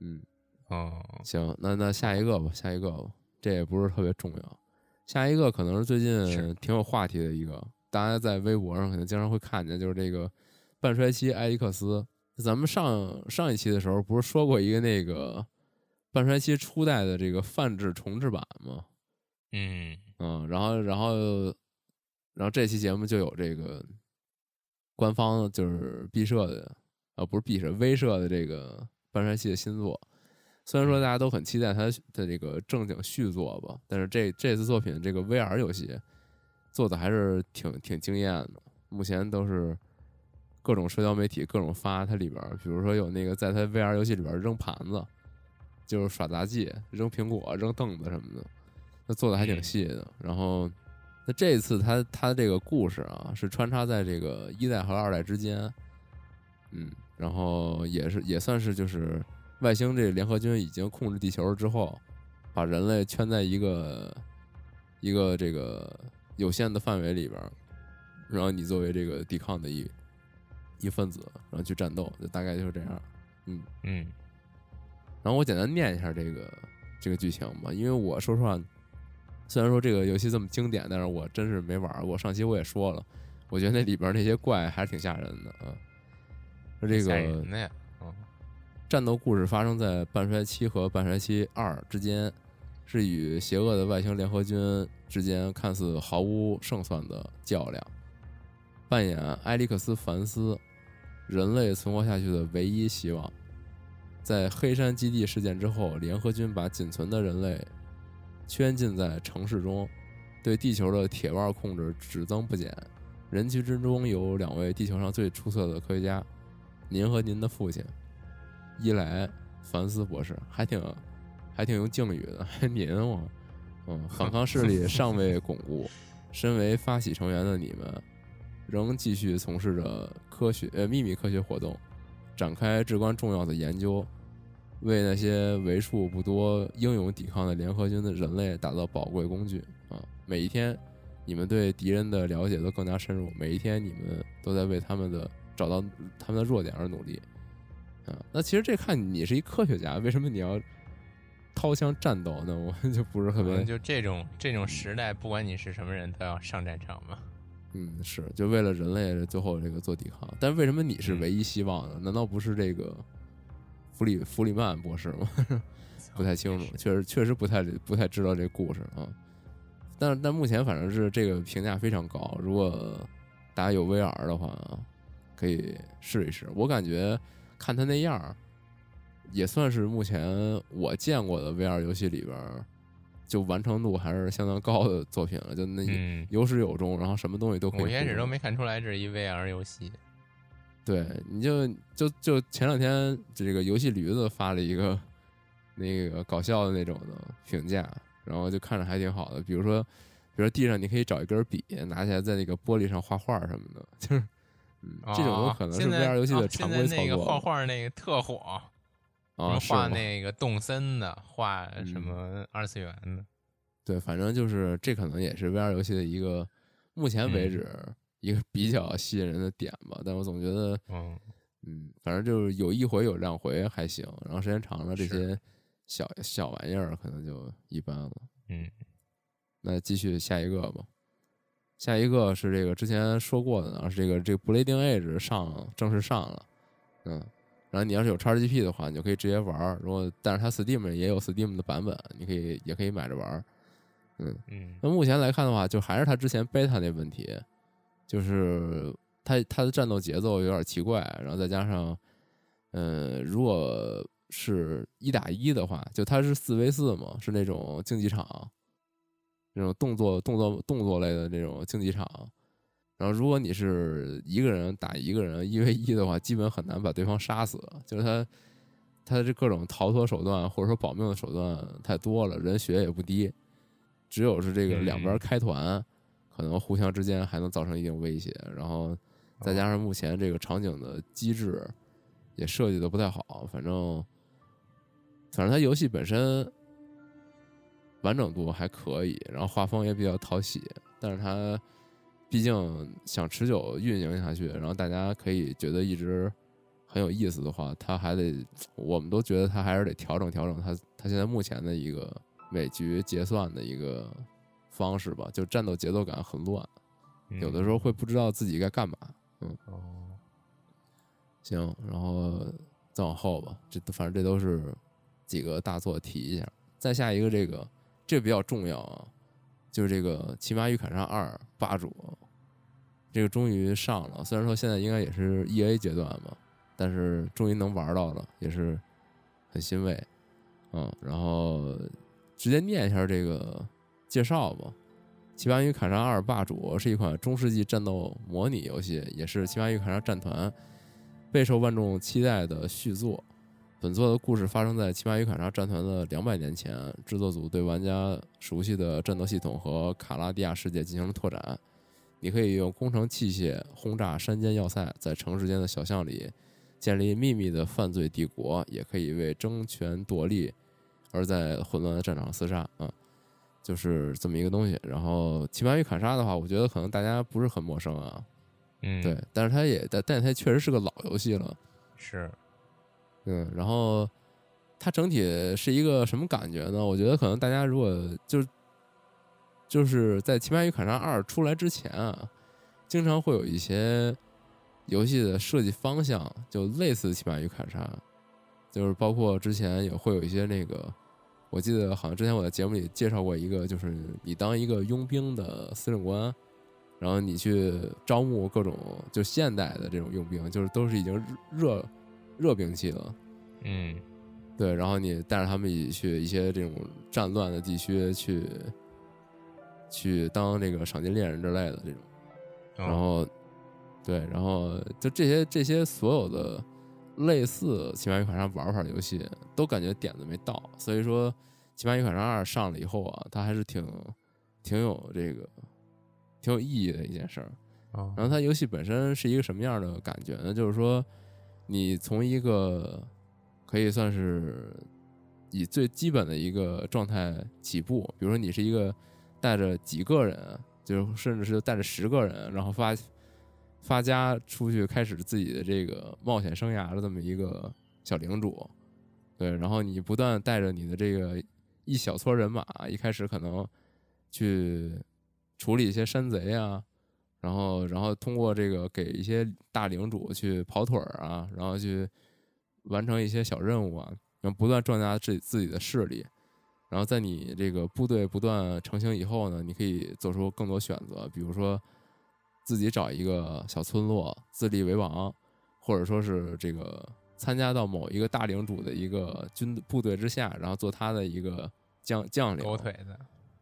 嗯，哦，行，那那下一个吧，下一个吧，这也不是特别重要。下一个可能是最近挺有话题的一个，大家在微博上可能经常会看见，就是这个半衰期埃利克斯。咱们上上一期的时候不是说过一个那个半衰期初代的这个泛制重置版吗？嗯嗯，然后然后然后这期节目就有这个官方就是毕设的啊，不是毕设，威设的这个半衰期的新作。虽然说大家都很期待他的这个正经续作吧，但是这这次作品这个 VR 游戏做的还是挺挺惊艳的。目前都是各种社交媒体各种发它里边，比如说有那个在它 VR 游戏里边扔盘子，就是耍杂技，扔苹果、扔凳子什么的。那做的还挺细的，然后，那这一次他他这个故事啊，是穿插在这个一代和二代之间，嗯，然后也是也算是就是外星这个联合军已经控制地球之后，把人类圈在一个一个这个有限的范围里边，然后你作为这个抵抗的一一分子，然后去战斗，就大概就是这样，嗯嗯，然后我简单念一下这个这个剧情吧，因为我说实话。虽然说这个游戏这么经典，但是我真是没玩过。上期我也说了，我觉得那里边那些怪还是挺吓人的啊。这个战斗故事发生在半衰期和半衰期二之间，是与邪恶的外星联合军之间看似毫无胜算的较量。扮演埃利克斯·凡斯，人类存活下去的唯一希望。在黑山基地事件之后，联合军把仅存的人类。圈禁在城市中，对地球的铁腕控制只增不减。人群之中有两位地球上最出色的科学家，您和您的父亲伊莱凡斯博士，还挺还挺用敬语的，还您我，嗯，反抗势力尚未巩固。身为发起成员的你们，仍继续从事着科学呃秘密科学活动，展开至关重要的研究。为那些为数不多英勇抵抗的联合军的人类打造宝贵工具啊！每一天，你们对敌人的了解都更加深入。每一天，你们都在为他们的找到他们的弱点而努力啊！那其实这看你是一科学家，为什么你要掏枪战斗，呢我就不是特别。就这种这种时代，不管你是什么人，都要上战场嘛。嗯，是，就为了人类最后这个做抵抗。但为什么你是唯一希望呢？难道不是这个弗里弗里曼博士吗？<laughs> 不太清楚，确实确实不太不太知道这故事啊。但但目前反正是这个评价非常高。如果大家有 VR 的话，可以试一试。我感觉看他那样儿，也算是目前我见过的 VR 游戏里边。就完成度还是相当高的作品了，就那有始有终，然后什么东西都可以。我一开始都没看出来这是一 VR 游戏。对，你就就就前两天这个游戏驴子发了一个那个搞笑的那种的评价，然后就看着还挺好的。比如说，比如说地上你可以找一根笔，拿起来在那个玻璃上画画什么的，就是嗯，这种有可能是 VR 游戏的常规操作。画画那个特火。啊，画那个动森的，画什么二次元的，对，反正就是这可能也是 VR 游戏的一个目前为止一个比较吸引人的点吧。但我总觉得，嗯嗯，反正就是有一回有两回还行，然后时间长了，这些小小玩意儿可能就一般了。嗯，那继续下一个吧。下一个是这个之前说过的呢，是这个这个 Blading Edge 上正式上了，嗯。然后你要是有 XGP 的话，你就可以直接玩儿。如果但是它 Steam 也有 Steam 的版本，你可以也可以买着玩儿。嗯嗯。那目前来看的话，就还是它之前 Beta 那问题，就是它它的战斗节奏有点奇怪，然后再加上，嗯，如果是一打一的话，就它是四 v 四嘛，是那种竞技场，那种动作动作动作类的这种竞技场。然后，如果你是一个人打一个人一 v 一的话，基本很难把对方杀死。就是他，他这各种逃脱手段或者说保命的手段太多了，人血也不低。只有是这个两边开团，可能互相之间还能造成一定威胁。然后再加上目前这个场景的机制也设计的不太好，反正反正他游戏本身完整度还可以，然后画风也比较讨喜，但是它。毕竟想持久运营下去，然后大家可以觉得一直很有意思的话，他还得，我们都觉得他还是得调整调整他他现在目前的一个每局结算的一个方式吧，就战斗节奏感很乱，有的时候会不知道自己该干嘛。嗯，哦，行，然后再往后吧，这反正这都是几个大作提一下，再下一个这个这比较重要啊。就是这个《骑马与砍杀二》霸主，这个终于上了。虽然说现在应该也是 E A 阶段嘛，但是终于能玩到了，也是很欣慰。嗯，然后直接念一下这个介绍吧，《骑马与砍杀二》霸主是一款中世纪战斗模拟游戏，也是《骑马与砍杀战团》备受万众期待的续作。本作的故事发生在《骑马与砍杀》战团的两百年前，制作组对玩家熟悉的战斗系统和卡拉迪亚世界进行了拓展。你可以用工程器械轰炸山间要塞，在城市间的小巷里建立秘密的犯罪帝国，也可以为争权夺利而在混乱的战场厮杀。啊，就是这么一个东西。然后《骑马与砍杀》的话，我觉得可能大家不是很陌生啊。嗯，对，但是它也但但它确实是个老游戏了。是。嗯，然后它整体是一个什么感觉呢？我觉得可能大家如果就就是在《奇葩与砍杀二》出来之前啊，经常会有一些游戏的设计方向就类似《奇葩与砍杀》，就是包括之前也会有一些那个，我记得好像之前我在节目里介绍过一个，就是你当一个佣兵的司令官，然后你去招募各种就现代的这种佣兵，就是都是已经热。热兵器了，嗯，对，然后你带着他们一起去一些这种战乱的地区去，去当这个赏金猎人之类的这种，然后，对，然后就这些这些所有的类似《奇葩与砍杀》玩法的游戏，都感觉点子没到，所以说《奇葩与砍杀二》上了以后啊，它还是挺挺有这个挺有意义的一件事儿。然后它游戏本身是一个什么样的感觉呢？就是说。你从一个可以算是以最基本的一个状态起步，比如说你是一个带着几个人，就甚至是带着十个人，然后发发家出去开始自己的这个冒险生涯的这么一个小领主，对，然后你不断带着你的这个一小撮人马，一开始可能去处理一些山贼啊，然后然后通过这个给一些大领主去跑腿儿啊，然后去完成一些小任务啊，然后不断壮大自己自己的势力。然后在你这个部队不断成型以后呢，你可以做出更多选择，比如说自己找一个小村落自立为王，或者说是这个参加到某一个大领主的一个军部队之下，然后做他的一个将将领，狗腿子，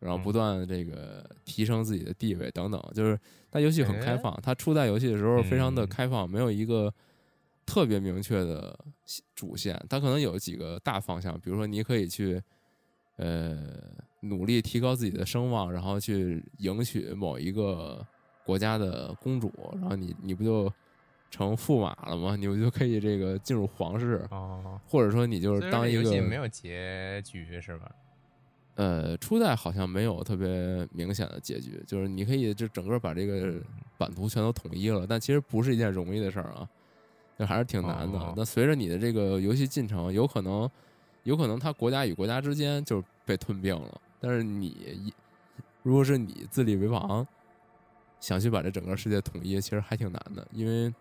然后不断这个提升自己的地位等等。就是它游戏很开放，它初代游戏的时候非常的开放，没有一个特别明确的主线，它可能有几个大方向，比如说你可以去。呃，努力提高自己的声望，然后去迎娶某一个国家的公主，然后你你不就成驸马了吗？你不就可以这个进入皇室？哦，或者说你就是当一个没有结局是吧？呃，初代好像没有特别明显的结局，就是你可以就整个把这个版图全都统一了，但其实不是一件容易的事儿啊，就还是挺难的。那随着你的这个游戏进程，有可能。有可能他国家与国家之间就被吞并了，但是你，如果是你自立为王，想去把这整个世界统一，其实还挺难的，因为，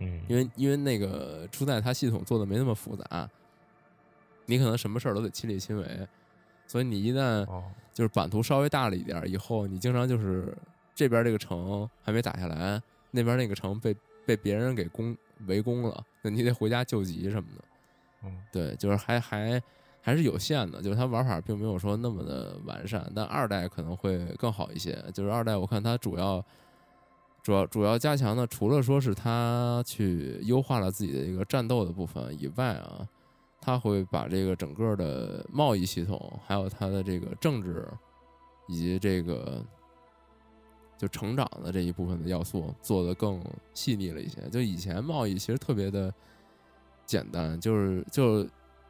嗯，因为因为那个初代它系统做的没那么复杂，你可能什么事儿都得亲力亲为，所以你一旦就是版图稍微大了一点以后，你经常就是这边这个城还没打下来，那边那个城被被别人给攻围攻了，那你得回家救急什么的。对，就是还还还是有限的，就是它玩法并没有说那么的完善，但二代可能会更好一些。就是二代，我看它主要主要主要加强的，除了说是它去优化了自己的一个战斗的部分以外啊，它会把这个整个的贸易系统，还有它的这个政治以及这个就成长的这一部分的要素做得更细腻了一些。就以前贸易其实特别的。简单就是就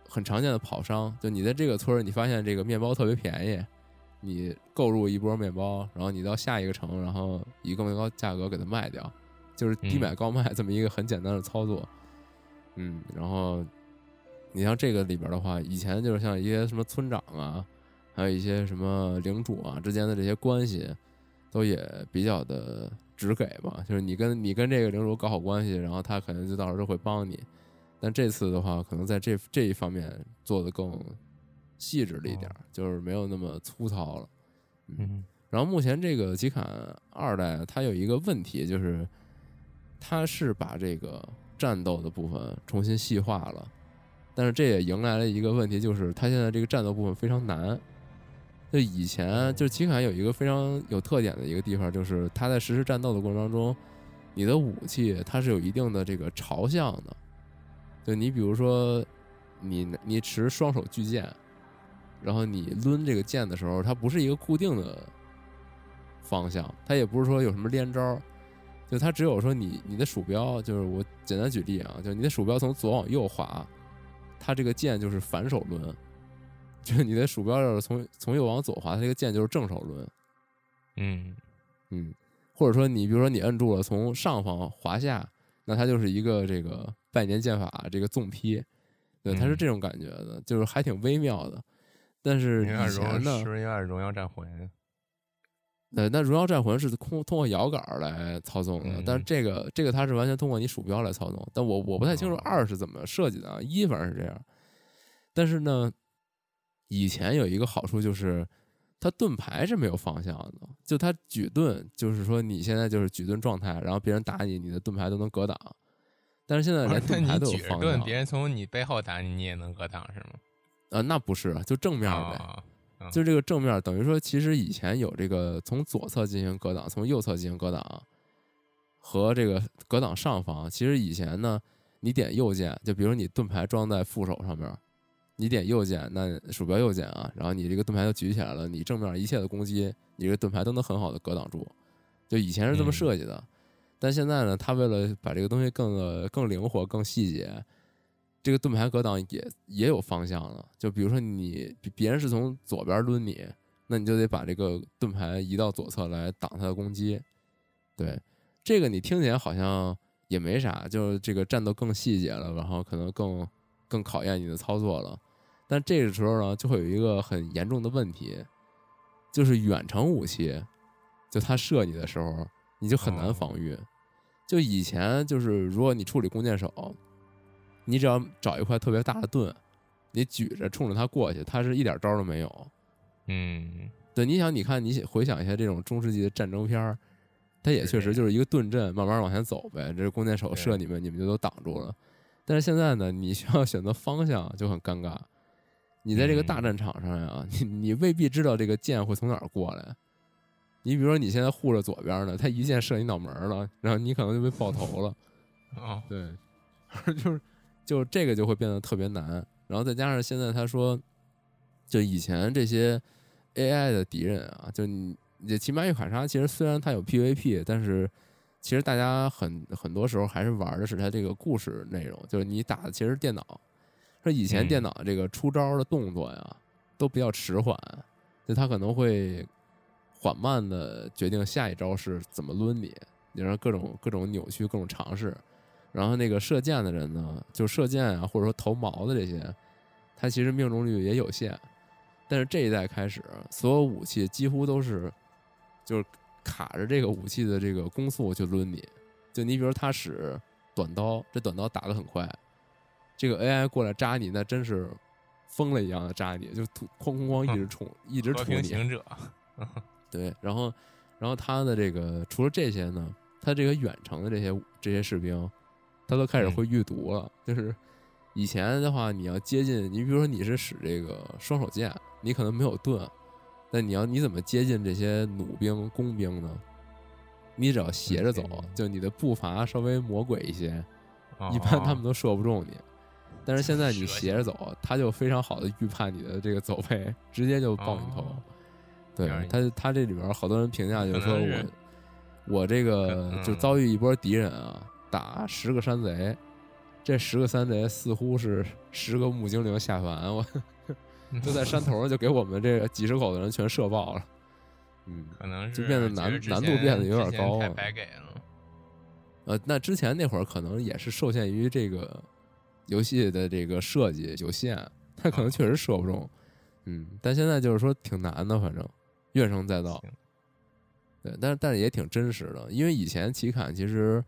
很常见的跑商，就你在这个村儿，你发现这个面包特别便宜，你购入一波面包，然后你到下一个城，然后以更高价格给它卖掉，就是低买高卖这么一个很简单的操作。嗯，然后你像这个里边的话，以前就是像一些什么村长啊，还有一些什么领主啊之间的这些关系，都也比较的直给吧，就是你跟你跟这个领主搞好关系，然后他可能就到时候会帮你。但这次的话，可能在这这一方面做的更细致了一点，就是没有那么粗糙了。嗯，然后目前这个吉坎二代它有一个问题，就是它是把这个战斗的部分重新细化了，但是这也迎来了一个问题，就是它现在这个战斗部分非常难。就以前就吉坎有一个非常有特点的一个地方，就是它在实施战斗的过程当中，你的武器它是有一定的这个朝向的。就你比如说，你你持双手巨剑，然后你抡这个剑的时候，它不是一个固定的方向，它也不是说有什么连招，就它只有说你你的鼠标，就是我简单举例啊，就你的鼠标从左往右滑，它这个键就是反手抡；<laughs> 就是你的鼠标要是从从右往左滑，它这个键就是正手抡。嗯嗯，或者说你比如说你摁住了从上方滑下，那它就是一个这个。拜年剑法这个纵劈，对，它是这种感觉的，就是还挺微妙的。但是以前呢，是不是有点荣耀战魂？呃，那荣耀战魂是通通过摇杆来操纵的，但是这个这个它是完全通过你鼠标来操纵。但我我不太清楚二是怎么设计的啊，一反正是这样。但是呢，以前有一个好处就是，它盾牌是没有方向的，就它举盾，就是说你现在就是举盾状态，然后别人打你，你的盾牌都能格挡。但是现在连盾牌都有方向，别人从你背后打你，你也能格挡是吗？呃，那不是，就正面呗，就这个正面等于说，其实以前有这个从左侧进行格挡，从右侧进行格挡，和这个格挡上方。其实以前呢，你点右键，就比如你盾牌装在副手上面，你点右键，那鼠标右键啊，然后你这个盾牌就举起来了，你正面一切的攻击，你这个盾牌都能很好的格挡住。就以前是这么设计的。但现在呢，他为了把这个东西更更灵活、更细节，这个盾牌格挡也也有方向了。就比如说，你别人是从左边抡你，那你就得把这个盾牌移到左侧来挡他的攻击。对，这个你听起来好像也没啥，就是这个战斗更细节了，然后可能更更更考验你的操作了。但这个时候呢，就会有一个很严重的问题，就是远程武器，就他射你的时候，你就很难防御。就以前就是，如果你处理弓箭手，你只要找一块特别大的盾，你举着冲着他过去，他是一点招都没有。嗯，对，你想，你看，你回想一下这种中世纪的战争片儿，它也确实就是一个盾阵，慢慢往前走呗。这弓箭手射你们，你们就都挡住了。但是现在呢，你需要选择方向就很尴尬。你在这个大战场上呀，你你未必知道这个箭会从哪儿过来。你比如说，你现在护着左边呢，他一箭射你脑门了，然后你可能就被爆头了。啊，对，<laughs> 就是就这个就会变得特别难。然后再加上现在他说，就以前这些 AI 的敌人啊，就你这骑马与卡莎，其实虽然它有 PVP，但是其实大家很很多时候还是玩的是它这个故事内容，就是你打的其实电脑。说以前电脑这个出招的动作呀，都比较迟缓，就它可能会缓慢的决定下一招是怎么抡你，你让各种各种扭曲，各种尝试。然后那个射箭的人呢，就射箭啊，或者说投矛的这些，他其实命中率也有限。但是这一代开始，所有武器几乎都是就是卡着这个武器的这个攻速去抡你。就你比如他使短刀，这短刀打得很快。这个 AI 过来扎你，那真是疯了一样的扎你，就哐哐哐一直冲，一直冲你。行者，对，然后，然后他的这个除了这些呢，他这个远程的这些这些士兵，他都开始会预读了。就是以前的话，你要接近，你比如说你是使这个双手剑，你可能没有盾，那你要你怎么接近这些弩兵、弓兵呢？你只要斜着走，就你的步伐稍微魔鬼一些，一般他们都射不中你。但是现在你斜着走，他就非常好的预判你的这个走位，直接就爆你头。对他，他这里边好多人评价就是说我，我这个就遭遇一波敌人啊，打十个山贼，这十个山贼似乎是十个木精灵下凡，我 <laughs> 就在山头就给我们这几十口的人全射爆了。嗯，可能是就变得难难度变得有点高了。白给了。呃，那之前那会儿可能也是受限于这个。游戏的这个设计有限，他可能确实射不中，嗯，但现在就是说挺难的，反正怨声载道。对，但是但是也挺真实的，因为以前奇坎其实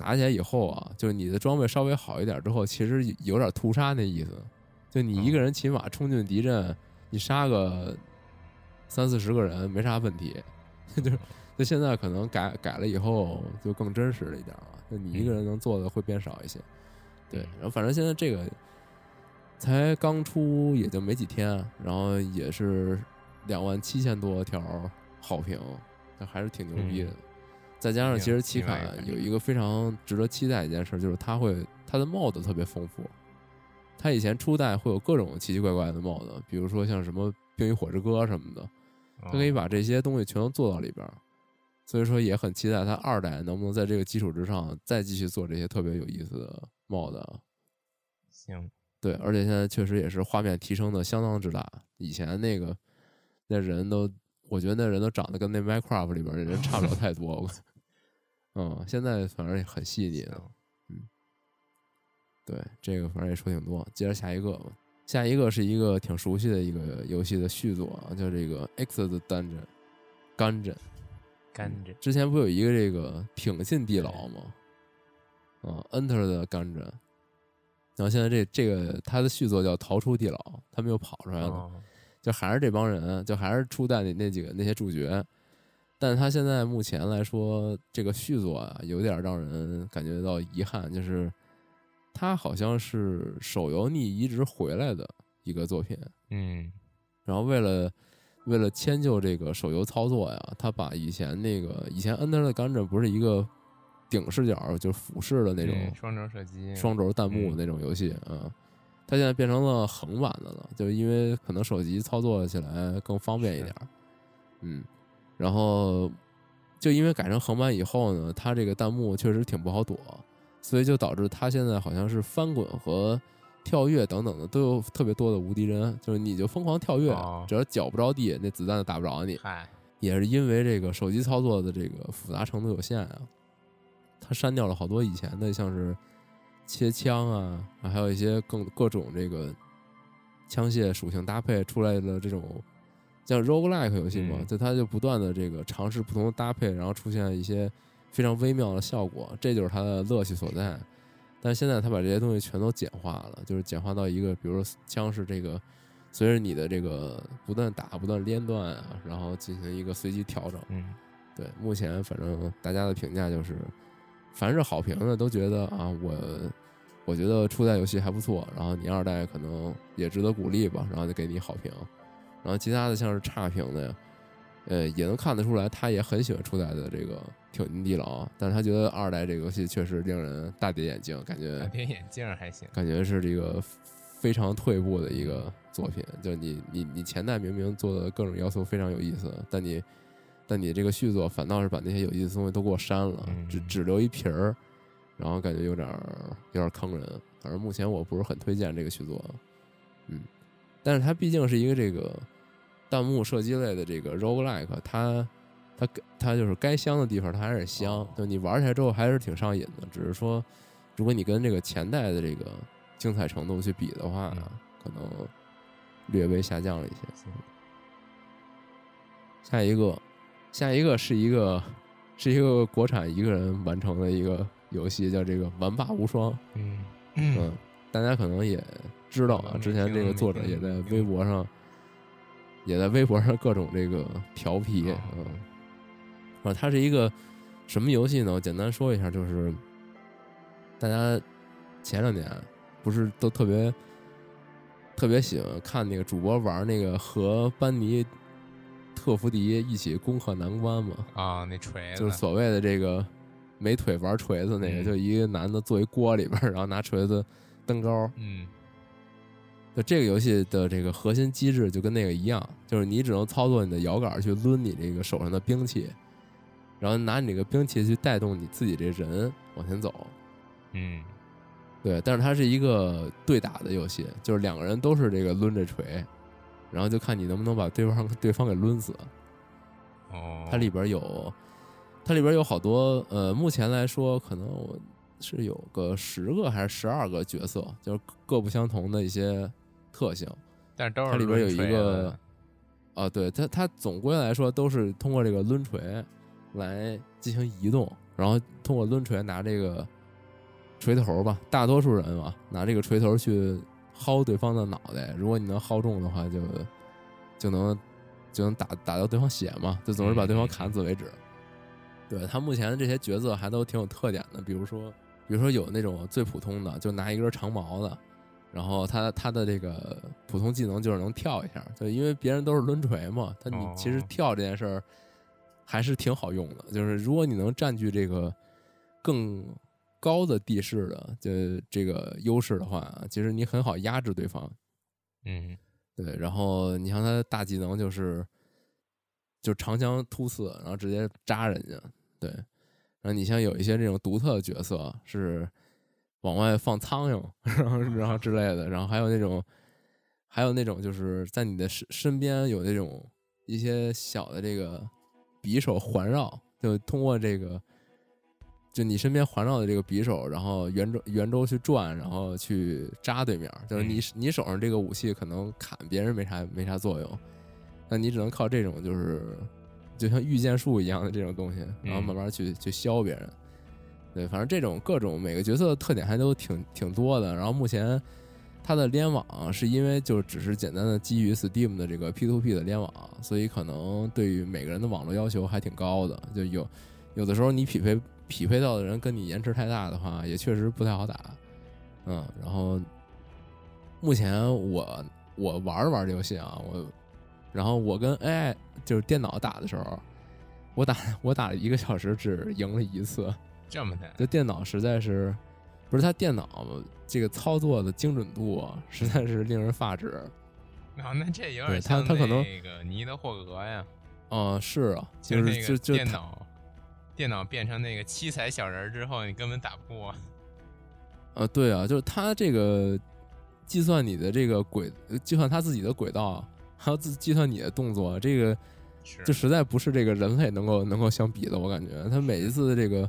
打起来以后啊，就是你的装备稍微好一点之后，其实有点屠杀那意思，就你一个人骑马冲进敌阵，你杀个三四十个人没啥问题，<laughs> 就是就现在可能改改了以后就更真实了一点啊，就你一个人能做的会变少一些。对，然后反正现在这个才刚出，也就没几天，然后也是两万七千多条好评，那还是挺牛逼的。再加上其实奇卡有一个非常值得期待一件事，就是它会它的 mod 特别丰富。它以前初代会有各种奇奇怪怪的 mod，比如说像什么《冰与火之歌》什么的，他可以把这些东西全都做到里边。所以说也很期待它二代能不能在这个基础之上再继续做这些特别有意思的。帽子啊行，对，而且现在确实也是画面提升的相当之大。以前那个那人都，我觉得那人都长得跟那 Minecraft 里边的人差不了太多。嗯，现在反正也很细腻的。嗯，对，这个反正也说挺多。接着下一个吧，下一个是一个挺熟悉的一个游戏的续作啊，叫这个 X 的 Dungeon，干阵，干阵。之前不有一个这个挺进地牢吗？嗯，Enter 的甘蔗，然后现在这这个他的续作叫逃出地牢，他们又跑出来了，就还是这帮人，就还是初代那那几个那些主角，但他现在目前来说，这个续作啊，有点让人感觉到遗憾，就是他好像是手游逆移植回来的一个作品，嗯，然后为了为了迁就这个手游操作呀，他把以前那个以前 Enter 的甘蔗不是一个。顶视角就是俯视的那种双轴射击、双轴弹幕那种游戏啊，它现在变成了横版的了，就是因为可能手机操作起来更方便一点。嗯，然后就因为改成横版以后呢，它这个弹幕确实挺不好躲，所以就导致它现在好像是翻滚和跳跃等等的都有特别多的无敌帧，就是你就疯狂跳跃，只要脚不着地，那子弹就打不着你。嗨，也是因为这个手机操作的这个复杂程度有限啊。它删掉了好多以前的，像是切枪啊，还有一些更各种这个枪械属性搭配出来的这种像 roguelike 游戏嘛，嗯就它就不断的这个尝试不同的搭配，然后出现一些非常微妙的效果，这就是它的乐趣所在。但是现在它把这些东西全都简化了，就是简化到一个，比如说枪是这个随着你的这个不断打、不断连段啊，然后进行一个随机调整。嗯对，目前反正大家的评价就是，凡是好评的都觉得啊，我我觉得初代游戏还不错，然后你二代可能也值得鼓励吧，然后就给你好评。然后其他的像是差评的呀，呃，也能看得出来他也很喜欢初代的这个挺进地牢，但是他觉得二代这个游戏确实令人大跌眼镜，感觉大跌眼镜儿还行。感觉是这个非常退步的一个作品。就你你你前代明明做的各种要素非常有意思，但你但你这个续作反倒是把那些有意思的东西都给我删了，嗯只只留一皮儿，然后感觉有点儿有点坑人。反正目前我不是很推荐这个续作，嗯，但是它毕竟是一个这个弹幕射击类的这个 roguelike，它它它就是该香的地方它还是香，哦就你玩起来之后还是挺上瘾的。只是说，如果你跟这个前代的这个精彩程度去比的话，嗯可能略微下降了一些。下一个，下一个是一个是一个国产一个人完成的一个游戏，叫这个《玩霸无双》。嗯嗯，大家可能也知道啊，之前这个作者也在微博上，也在微博上各种这个调皮，哦嗯，啊，它是一个什么游戏呢？我简单说一下，就是大家前两年不是都特别特别喜欢看那个主播玩那个和班尼特福迪一起攻克难关嘛？啊，那锤子就是所谓的这个没腿玩锤子那个，嗯就一个男的坐一锅里边，然后拿锤子登高。嗯就这个游戏的这个核心机制就跟那个一样，就是你只能操作你的摇杆去抡你这个手上的兵器，然后拿你这个兵器去带动你自己这人往前走。嗯对，但是它是一个对打的游戏，就是两个人都是这个抡着锤，然后就看你能不能把对方对方给抡死。哦，它里边有，它里边有好多呃，目前来说可能我是有个十个还是十二个角色，就是各不相同的一些特性。但是都是它里边有一个啊，对它它总归来说都是通过这个抡锤来进行移动，然后通过抡锤拿这个锤头吧，大多数人啊拿这个锤头去薅对方的脑袋，如果你能薅中的话就，就能就能打打到对方血嘛，就总是把对方砍死为止。对他目前的这些角色还都挺有特点的，比如说比如说有那种最普通的，就拿一根长矛的。然后他他的这个普通技能就是能跳一下，就因为别人都是抡锤嘛，他你哦其实跳这件事儿还是挺好用的。就是如果你能占据这个更高的地势的就这个优势的话，其实你很好压制对方。嗯对，然后你像他的大技能就是就长枪突刺，然后直接扎人家。对，然后你像有一些这种独特的角色是往外放苍蝇，<laughs> 然后然后之类的，然后还有那种还有那种就是在你的身身边有那种一些小的这个匕首环绕，就通过这个。就你身边环绕的这个匕首，然后圆周圆周去转，然后去扎对面，就是你你手上这个武器可能砍别人没啥没啥作用，那你只能靠这种就是就像御剑术一样的这种东西，然后慢慢去去削别人。对，反正这种各种每个角色的特点还都挺挺多的。然后目前它的联网是因为就只是简单的基于 Steam 的这个 P to P 的联网，所以可能对于每个人的网络要求还挺高的。就有有的时候你匹配匹配到的人跟你延迟太大的话，也确实不太好打。嗯，然后目前我我玩着玩这游戏啊，我然后我跟 AI 就是电脑打的时候，我打我打了一个小时，只赢了一次。这么的就电脑实在是不是它电脑这个操作的精准度啊实在是令人发指。<laughs> 啊，那这有点像他他可能那个尼德霍格呀，啊、是啊，就就是那个就就电脑电脑变成那个七彩小人儿之后，你根本打不过。呃，对啊，就是它这个计算你的这个轨，呃计算它自己的轨道，还要自计算你的动作，这个是就实在不是这个人类能够能够相比的。我感觉他每一次的这个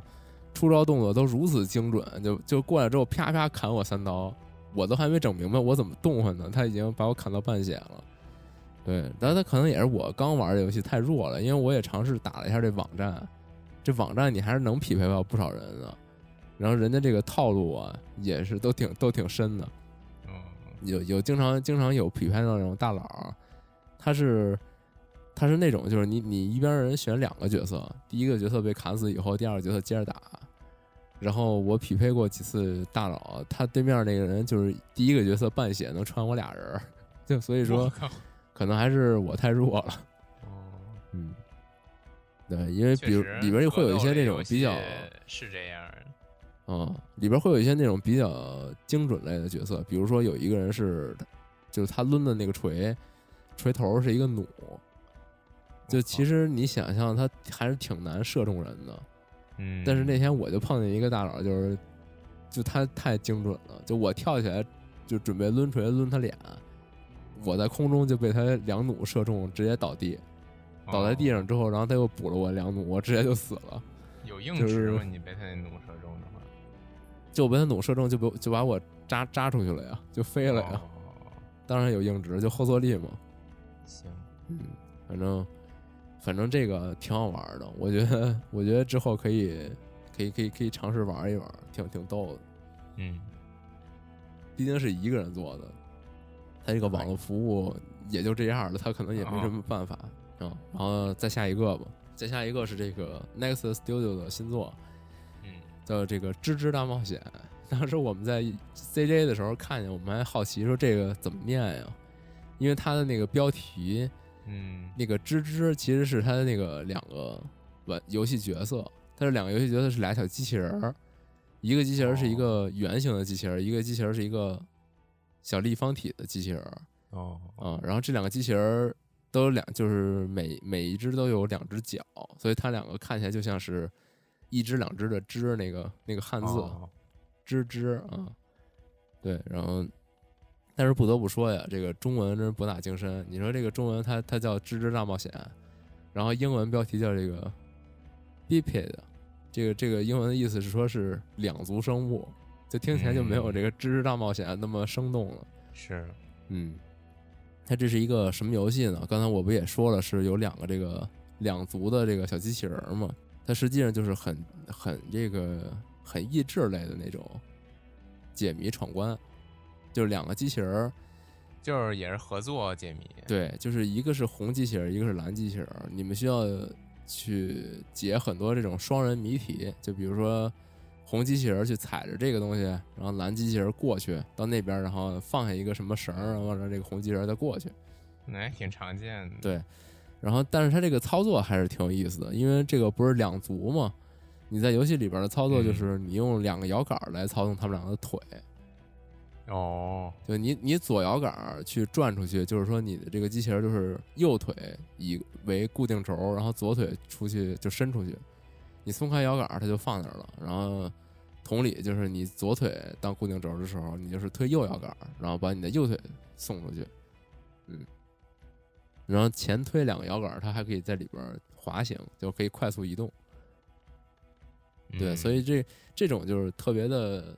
出招动作都如此精准，就就过来之后啪啪砍我三刀，我都还没整明白我怎么动换呢，他已经把我砍到半血了。对，但他可能也是我刚玩的游戏太弱了，因为我也尝试打了一下这网站，这网站你还是能匹配到不少人的，然后人家这个套路啊也是都挺都挺深的，嗯，有有经常经常有匹配到那种大佬，他是他是那种就是你你一边人选两个角色，第一个角色被砍死以后，第二个角色接着打。然后我匹配过几次大佬，他对面那个人就是第一个角色半血能穿我俩人，就所以说可能还是我太弱了。哦，嗯，对，因为比如里边会有一些那种比较是这样的，嗯，里边会有一些那种比较精准类的角色，比如说有一个人是，就是他抡的那个锤，锤头是一个弩，就其实你想象它还是挺难射中人的。嗯，但是那天我就碰见一个大佬，就是就他太精准了，就我跳起来就准备抡锤抡他脸，我在空中就被他两弩射中，直接倒地，倒在地哦上之后，然后他又补了我两弩，我直接就死了。有硬就是直吗？你被他那弩射中的话，就被他弩射中，就被就把我扎扎出去了呀，就飞了呀。哦当然有硬直，就后坐力嘛。行，嗯，反正反正这个挺好玩的，我觉得我觉得之后可以可以可以可以尝试玩一玩，挺挺逗的。嗯，毕竟是一个人做的，他这个网络服务也就这样了，他可能也没什么办法啊。然后再下一个吧，再下一个是这个 Next Studio 的新作，嗯，叫这个《吱吱大冒险》。当时我们在 CJ 的时候看见，我们还好奇说这个怎么念呀？因为它的那个标题，嗯，那个吱吱其实是它的那个两个玩游戏角色，它是两个游戏角色是俩小机器人儿，一个机器人是一个圆形的机器人，一个机器人是一个小立方体的机器人儿哦，啊。然后这两个机器人儿都有两，就是每每一只都有两只脚，所以它两个看起来就像是一只两只的只那个那个汉字。哦吱吱啊，对，然后，但是不得不说呀，这个中文真是博大精深。你说这个中文它它叫《吱吱大冒险》，然后英文标题叫这个 biped，这个这个英文的意思是说是两足生物，就听起来就没有这个《吱吱大冒险》那么生动了。是，嗯，它这是一个什么游戏呢？刚才我不也说了，是有两个这个两足的这个小机器人儿嘛？它实际上就是很很这个很益智类的那种解谜闯关，就是两个机器人儿，就是也是合作解谜，对，就是一个是红机器人儿，一个是蓝机器人儿，你们需要去解很多这种双人谜题，就比如说。红机器人儿去踩着这个东西，然后蓝机器人儿过去到那边，然后放下一个什么绳儿，然后让这个红机器人儿再过去。那还挺常见的，对，然后但是它这个操作还是挺有意思的，因为这个不是两足嘛，你在游戏里边的操作就是你用两个摇杆来操纵他们两个的腿，哦，就你你左摇杆去转出去，就是说你的这个机器人就是右腿以为固定轴，然后左腿出去就伸出去，你松开摇杆它就放那儿了，然后。同理，就是你左腿当固定轴的时候，你就是推右摇杆，然后把你的右腿送出去，嗯，然后前推两个摇杆，它还可以在里边滑行，就可以快速移动。对，嗯所以这这种就是特别的，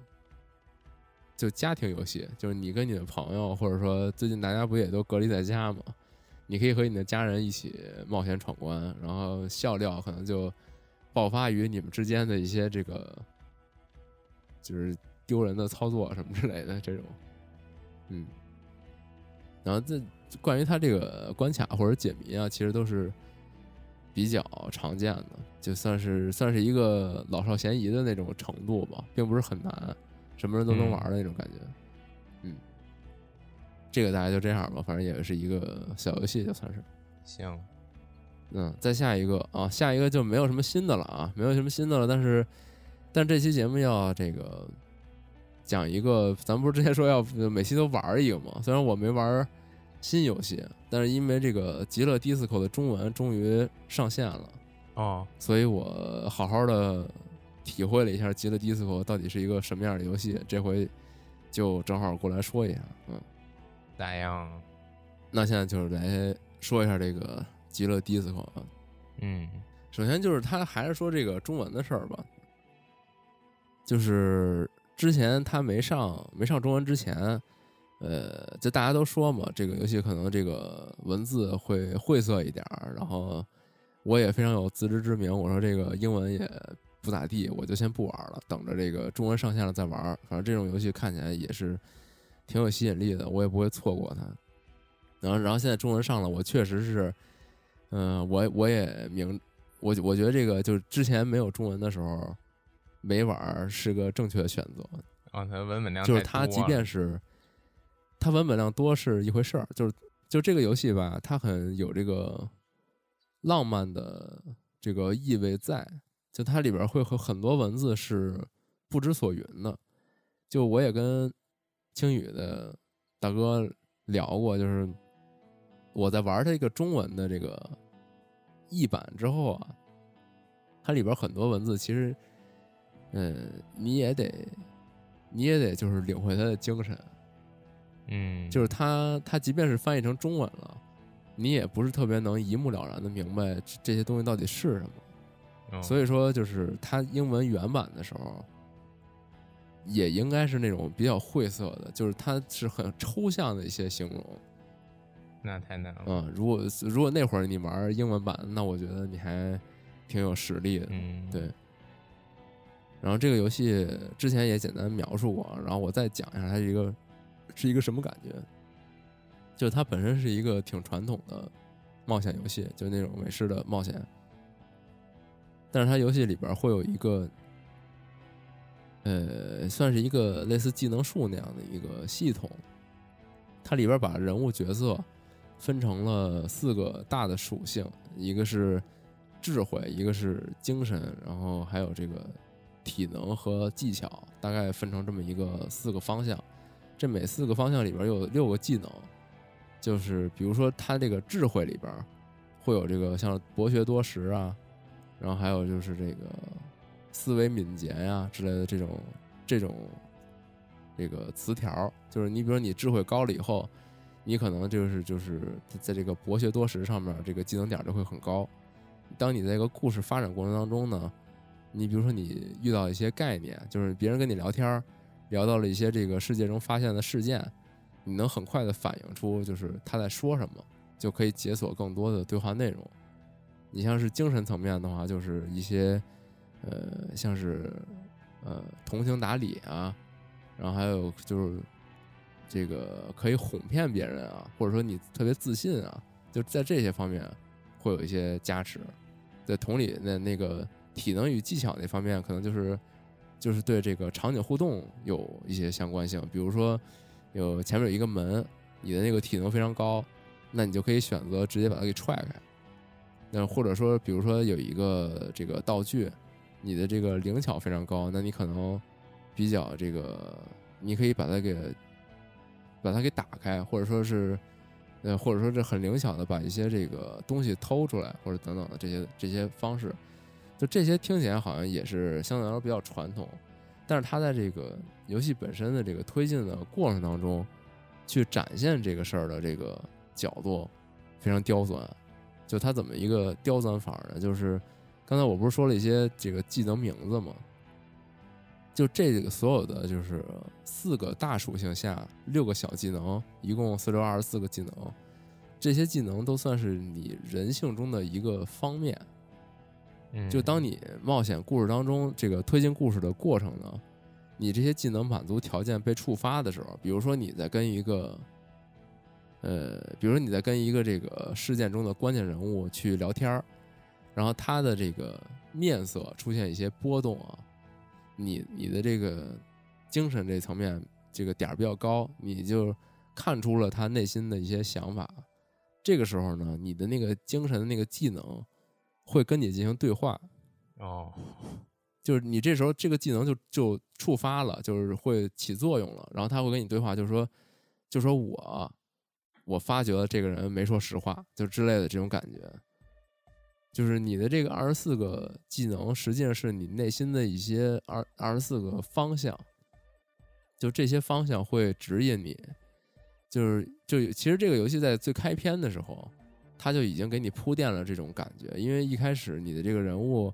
就家庭游戏，就是你跟你的朋友，或者说最近大家不也都隔离在家吗，你可以和你的家人一起冒险闯关，然后笑料可能就爆发于你们之间的一些这个，就是丢人的操作什么之类的这种，嗯，然后这关于它这个关卡或者解谜啊，其实都是比较常见的，就算是算是一个老少咸宜的那种程度吧，并不是很难，什么人都能玩的那种感觉。嗯，这个大家就这样吧，反正也是一个小游戏，就算是。行，嗯，再下一个啊，下一个就没有什么新的了啊，没有什么新的了。但是，但这期节目要这个讲一个，咱不是之前说要每期都玩一个吗？虽然我没玩新游戏，但是因为这个《极乐 DISCO》的中文终于上线了，哦，所以我好好的体会了一下《极乐 DISCO》到底是一个什么样的游戏。这回就正好过来说一下，嗯，咋样？那现在就是来说一下这个《极乐 DISCO》啊。嗯，首先就是他还是说这个中文的事儿吧。就是之前他没上没上中文之前，呃，就大家都说嘛，这个游戏可能这个文字会晦涩一点儿，然后我也非常有自知之明，我说这个英文也不咋地，我就先不玩了，等着这个中文上线了再玩。反正这种游戏看起来也是挺有吸引力的，我也不会错过它。然后，然后现在中文上了，我确实是，嗯，我我也明，我我觉得这个就是之前没有中文的时候没玩是个正确的选择。啊，它文本量就是它，即便是它文本量多是一回事儿，就是就这个游戏吧，它很有这个浪漫的这个意味在，就它里边会和很多文字是不知所云的。就我也跟青宇的大哥聊过，就是。我在玩这个中文的这个译版之后啊，它里边很多文字其实，嗯，你也得，你也得就是领会它的精神，嗯，就是它它即便是翻译成中文了，你也不是特别能一目了然的明白这些东西到底是什么，所以说就是它英文原版的时候，也应该是那种比较晦涩的，就是它是很抽象的一些形容。那太难了。嗯，如果如果那会儿你玩英文版，那我觉得你还挺有实力的。嗯，对。然后这个游戏之前也简单描述过，然后我再讲一下它是一个是一个什么感觉。就是它本身是一个挺传统的冒险游戏，就那种美式的冒险。但是它游戏里边会有一个，呃，算是一个类似技能树那样的一个系统。它里边把人物角色。分成了四个大的属性，一个是智慧，一个是精神，然后还有这个体能和技巧，大概分成这么一个四个方向。这每四个方向里边有六个技能，就是比如说它这个智慧里边会有这个像博学多识啊，然后还有就是这个思维敏捷呀之类的这种这种这个词条，就是你比如说你智慧高了以后。你可能就是就是在这个博学多识上面，这个技能点就会很高。当你在一个故事发展过程当中呢，你比如说你遇到一些概念，就是别人跟你聊天，聊到了一些这个世界中发现的事件，你能很快的反映出就是他在说什么，就可以解锁更多的对话内容。你像是精神层面的话，就是一些呃像是呃通情达理啊，然后还有就是。这个可以哄骗别人啊，或者说你特别自信啊，就在这些方面会有一些加持。在同理，那那个体能与技巧那方面，可能就是就是对这个场景互动有一些相关性。比如说，有前面有一个门，你的那个体能非常高，那你就可以选择直接把它给踹开。那或者说，比如说有一个这个道具，你的这个灵巧非常高，那你可能比较这个，你可以把它给。把它给打开，或者说是，呃，或者说是很灵巧的把一些这个东西偷出来，或者等等的这些这些方式，就这些听起来好像也是相对来说比较传统，但是它在这个游戏本身的这个推进的过程当中，去展现这个事儿的这个角度非常刁钻。就它怎么一个刁钻法呢？就是刚才我不是说了一些这个技能名字吗？就这个所有的就是四个大属性下六个小技能，一共四六二十四个技能，这些技能都算是你人性中的一个方面。就当你冒险故事当中这个推进故事的过程呢，你这些技能满足条件被触发的时候，比如说你在跟一个，呃，比如说你在跟一个这个事件中的关键人物去聊天儿然后他的这个面色出现一些波动啊。你你的这个精神这层面这个点儿比较高，你就看出了他内心的一些想法。这个时候呢，你的那个精神的那个技能会跟你进行对话。哦，就是你这时候这个技能就就触发了，就是会起作用了。然后他会跟你对话，就是说，就说我我发觉了这个人没说实话，就之类的这种感觉。就是你的这个二十四个技能，实际上是你内心的一些二二十四个方向，就这些方向会指引你。就是就其实这个游戏在最开篇的时候，他就已经给你铺垫了这种感觉，因为一开始你的这个人物，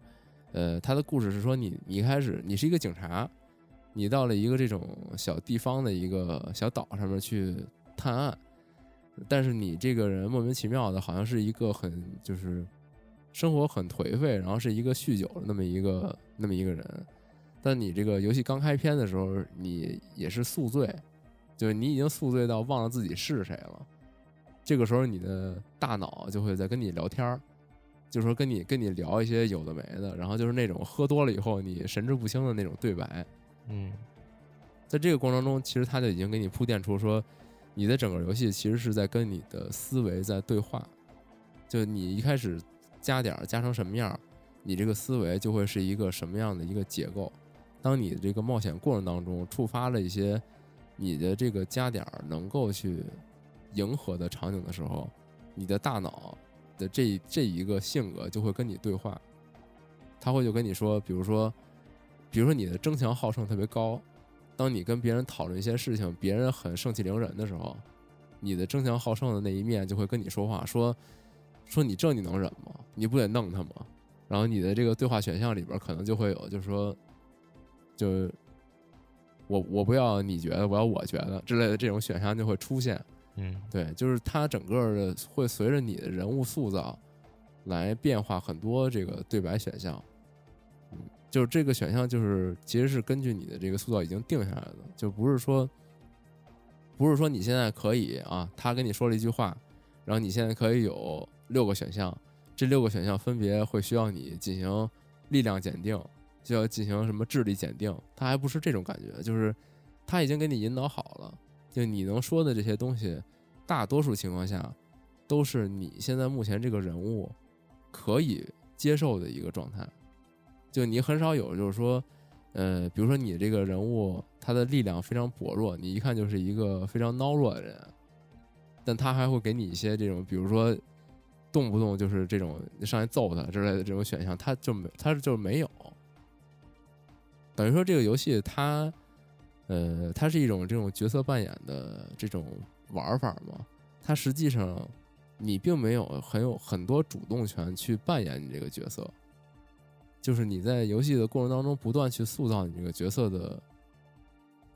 呃，他的故事是说你你一开始你是一个警察，你到了一个这种小地方的一个小岛上面去探案，但是你这个人莫名其妙的，好像是一个很就是生活很颓废，然后是一个酗酒的那么一个那么一个人。但你这个游戏刚开篇的时候，你也是宿醉，就是你已经宿醉到忘了自己是谁了。这个时候，你的大脑就会在跟你聊天儿，就是说跟你跟你聊一些有的没的，然后就是那种喝多了以后你神志不清的那种对白。嗯，在这个过程中，其实他就已经给你铺垫出说，你的整个游戏其实是在跟你的思维在对话。就你一开始加点儿加成什么样，你这个思维就会是一个什么样的一个结构。当你这个冒险过程当中触发了一些你的这个加点儿能够去迎合的场景的时候，你的大脑的这这一个性格就会跟你对话。他会就跟你说，比如说。比如说你的争强好胜特别高，当你跟别人讨论一些事情，别人很盛气凌人的时候，你的争强好胜的那一面就会跟你说话，说说你这你能忍吗？你不得弄他吗？然后你的这个对话选项里边可能就会有，就是说，就我我不要你觉得，我要我觉得之类的这种选项就会出现。嗯，对，就是它整个的会随着你的人物塑造来变化很多这个对白选项。就是这个选项，就是其实是根据你的这个塑造已经定下来的，就不是说，不是说你现在可以啊，他跟你说了一句话，然后你现在可以有六个选项，这六个选项分别会需要你进行力量检定，需要进行什么智力检定，他还不是这种感觉，就是他已经给你引导好了，就你能说的这些东西，大多数情况下都是你现在目前这个人物可以接受的一个状态。就你很少有，就是说，呃，比如说你这个人物他的力量非常薄弱，你一看就是一个非常孬弱的人，但他还会给你一些这种，比如说动不动就是这种上来揍他之类的这种选项，他就没，他就没有。等于说这个游戏它，呃，它是一种这种角色扮演的这种玩法嘛，它实际上你并没有很有很多主动权去扮演你这个角色。就是你在游戏的过程当中不断去塑造你这个角色的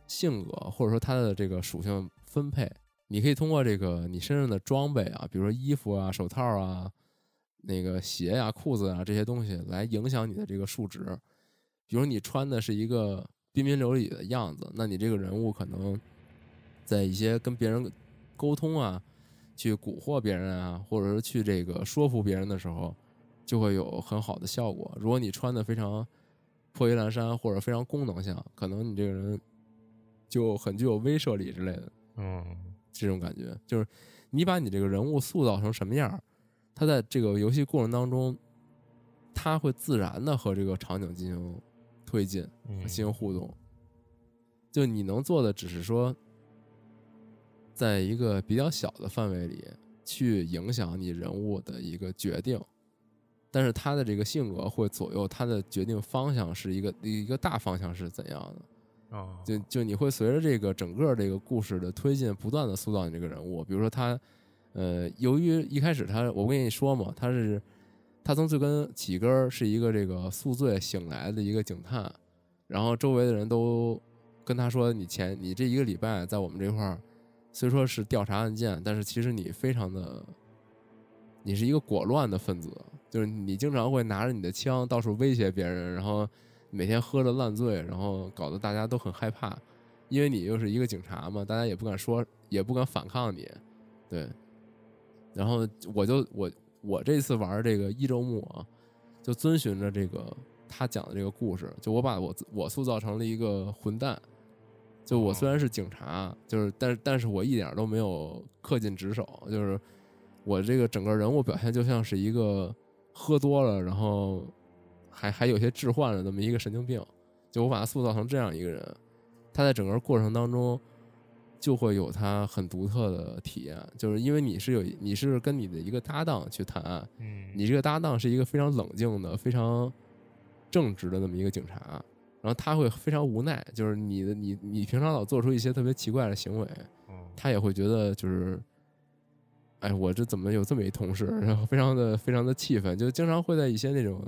性格，或者说他的这个属性分配。你可以通过这个你身上的装备啊，比如说衣服啊、手套啊、那个鞋呀、裤子啊这些东西来影响你的这个数值。比如你穿的是一个彬彬有礼的样子，那你这个人物可能在一些跟别人沟通啊、去蛊惑别人啊，或者是去这个说服别人的时候。就会有很好的效果。如果你穿的非常破衣烂衫或者非常功能性，可能你这个人就很具有威慑力之类的。嗯，这种感觉就是你把你这个人物塑造成什么样，他在这个游戏过程当中，他会自然的和这个场景进行推进、进行互动。就你能做的只是说，在一个比较小的范围里去影响你人物的一个决定。但是他的这个性格会左右他的决定方向是一个一个大方向是怎样的？哦，就就你会随着这个整个这个故事的推进，不断的塑造你这个人物。比如说他，呃，由于一开始他，我不跟你说嘛，他是他从最根起根是一个这个宿醉醒来的一个警探，然后周围的人都跟他说，你前你这一个礼拜在我们这块儿，虽说是调查案件，但是其实你非常的，你是一个果乱的分子。就是你经常会拿着你的枪到处威胁别人，然后每天喝的烂醉，然后搞得大家都很害怕，因为你又是一个警察嘛，大家也不敢说，也不敢反抗你，对。然后我就我我这次玩这个一周目啊，就遵循着这个他讲的这个故事，就我把我我塑造成了一个混蛋，就我虽然是警察，就是但是但是我一点都没有恪尽职守，就是我这个整个人物表现就像是一个。喝多了，然后还还有些置换的，这么一个神经病，就我把他塑造成这样一个人，他在整个过程当中就会有他很独特的体验，就是因为你是有你是跟你的一个搭档去谈案，嗯，你这个搭档是一个非常冷静的、非常正直的那么一个警察，然后他会非常无奈，就是你的你你平常老做出一些特别奇怪的行为，他也会觉得就是。哎，我这怎么有这么一同事？然后非常的非常的气愤，就经常会在一些那种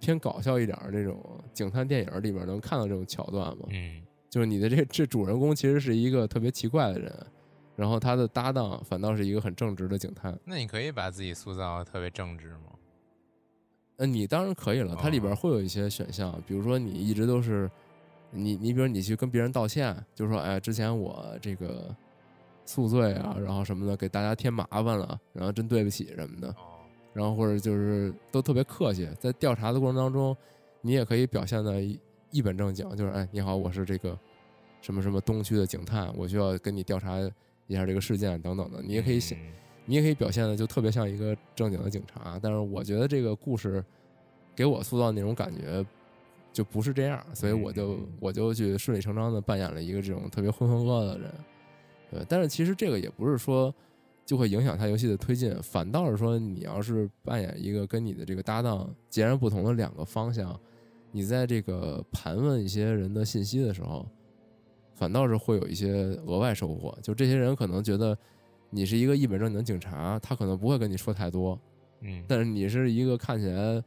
偏搞笑一点儿那种警探电影里面能看到这种桥段嘛。嗯，就是你的这这主人公其实是一个特别奇怪的人，然后他的搭档反倒是一个很正直的警探。那你可以把自己塑造特别正直吗？呃，你当然可以了，它里边会有一些选项，比如说你一直都是你你比如你去跟别人道歉，就说哎之前我这个宿醉啊，然后什么的给大家添麻烦了，然后真对不起什么的。然后或者就是都特别客气，在调查的过程当中，你也可以表现的一本正经，就是哎，你好，我是这个什么什么东区的警探，我需要跟你调查一下这个事件等等的。你也可以想，你也可以表现的就特别像一个正经的警察。但是我觉得这个故事给我塑造那种感觉就不是这样，所以我就我就去顺理成章的扮演了一个这种特别浑浑噩的人。对，但是其实这个也不是说。就会影响他游戏的推进，反倒是说，你要是扮演一个跟你的这个搭档截然不同的两个方向，你在这个盘问一些人的信息的时候，反倒是会有一些额外收获。就这些人可能觉得你是一个一本正经的警察，他可能不会跟你说太多，嗯，但是你是一个看起来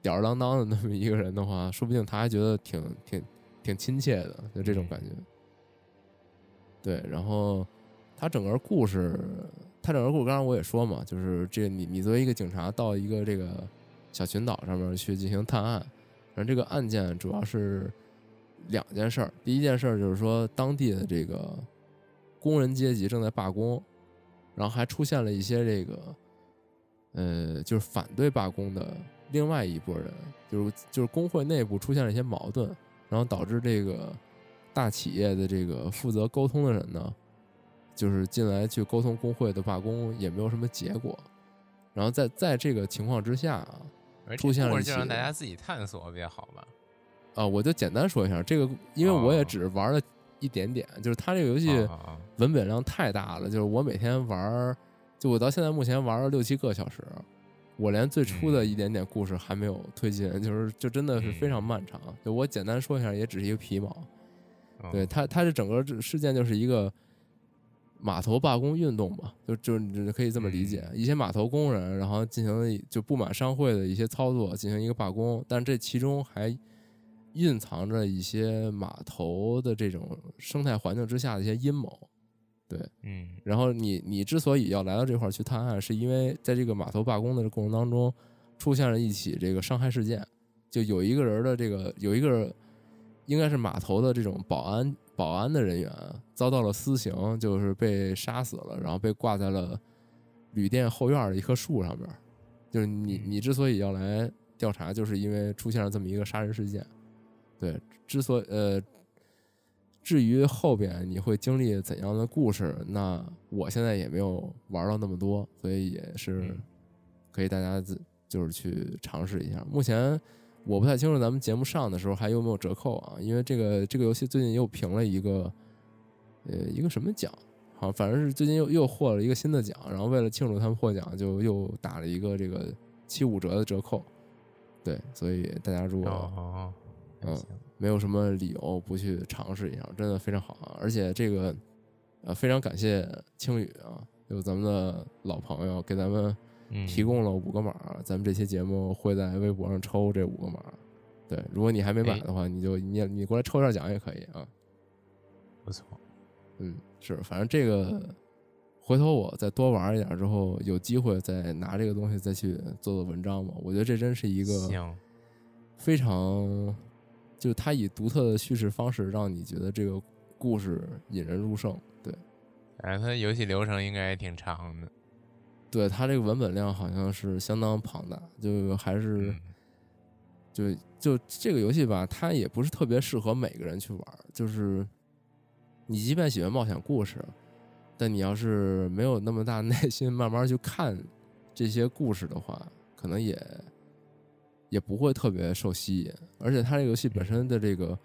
吊儿郎当的那么一个人的话，说不定他还觉得挺挺挺亲切的，就这种感觉。对，然后他整个故事。他整个故事，刚刚我也说嘛，就是这你你作为一个警察到一个这个小群岛上面去进行探案，然后这个案件主要是两件事儿。第一件事儿就是说当地的这个工人阶级正在罢工，然后还出现了一些这个呃就是反对罢工的另外一拨人，就是就是工会内部出现了一些矛盾，然后导致这个大企业的这个负责沟通的人呢。就是进来去沟通工会的罢工也没有什么结果，然后在在这个情况之下啊，出现了就让大家自己探索比较好吧。啊，我就简单说一下这个，因为我也只是玩了一点点，就是它这个游戏文本量太大了，就是我每天玩，就我到现在目前玩了六七个小时，我连最初的一点点故事还没有推进，就是就真的是非常漫长。就我简单说一下，也只是一个皮毛。对他，他这整个事件就是一个。码头罢工运动嘛，就就你可以这么理解，一些码头工人，然后进行就不满商会的一些操作，进行一个罢工，但这其中还蕴藏着一些码头的这种生态环境之下的一些阴谋，对，嗯，然后你你之所以要来到这块去探案，是因为在这个码头罢工的过程当中，出现了一起这个伤害事件，就有一个人的这个有一个应该是码头的这种保安。保安的人员遭到了私刑，就是被杀死了，然后被挂在了旅店后院的一棵树上面。就是你，你之所以要来调查，就是因为出现了这么一个杀人事件。对，之所呃，至于后边你会经历怎样的故事，那我现在也没有玩到那么多，所以也是可以大家自就是去尝试一下。目前。我不太清楚咱们节目上的时候还有没有折扣啊？因为这个这个游戏最近又评了一个，呃，一个什么奖？好，反正是最近又又获了一个新的奖。然后为了庆祝他们获奖，就又打了一个这个七五折的折扣。对，所以大家如果嗯没有什么理由不去尝试一下，真的非常好啊！而且这个呃非常感谢青宇啊，有咱们的老朋友给咱们。提供了五个码，咱们这期节目会在微博上抽这五个码。对，如果你还没买的话，你就你你过来抽一下奖也可以啊。不错，嗯，是，反正这个回头我再多玩一点之后，有机会再拿这个东西再去做做文章嘛。我觉得这真是一个非常，就是它以独特的叙事方式，让你觉得这个故事引人入胜。对，反正它游戏流程应该也挺长的。对它这个文本量好像是相当庞大，就还是，就就这个游戏吧，它也不是特别适合每个人去玩。就是你即便喜欢冒险故事，但你要是没有那么大 <laughs> 耐心慢慢去看这些故事的话，可能也也不会特别受吸引。而且它这个游戏本身的这个。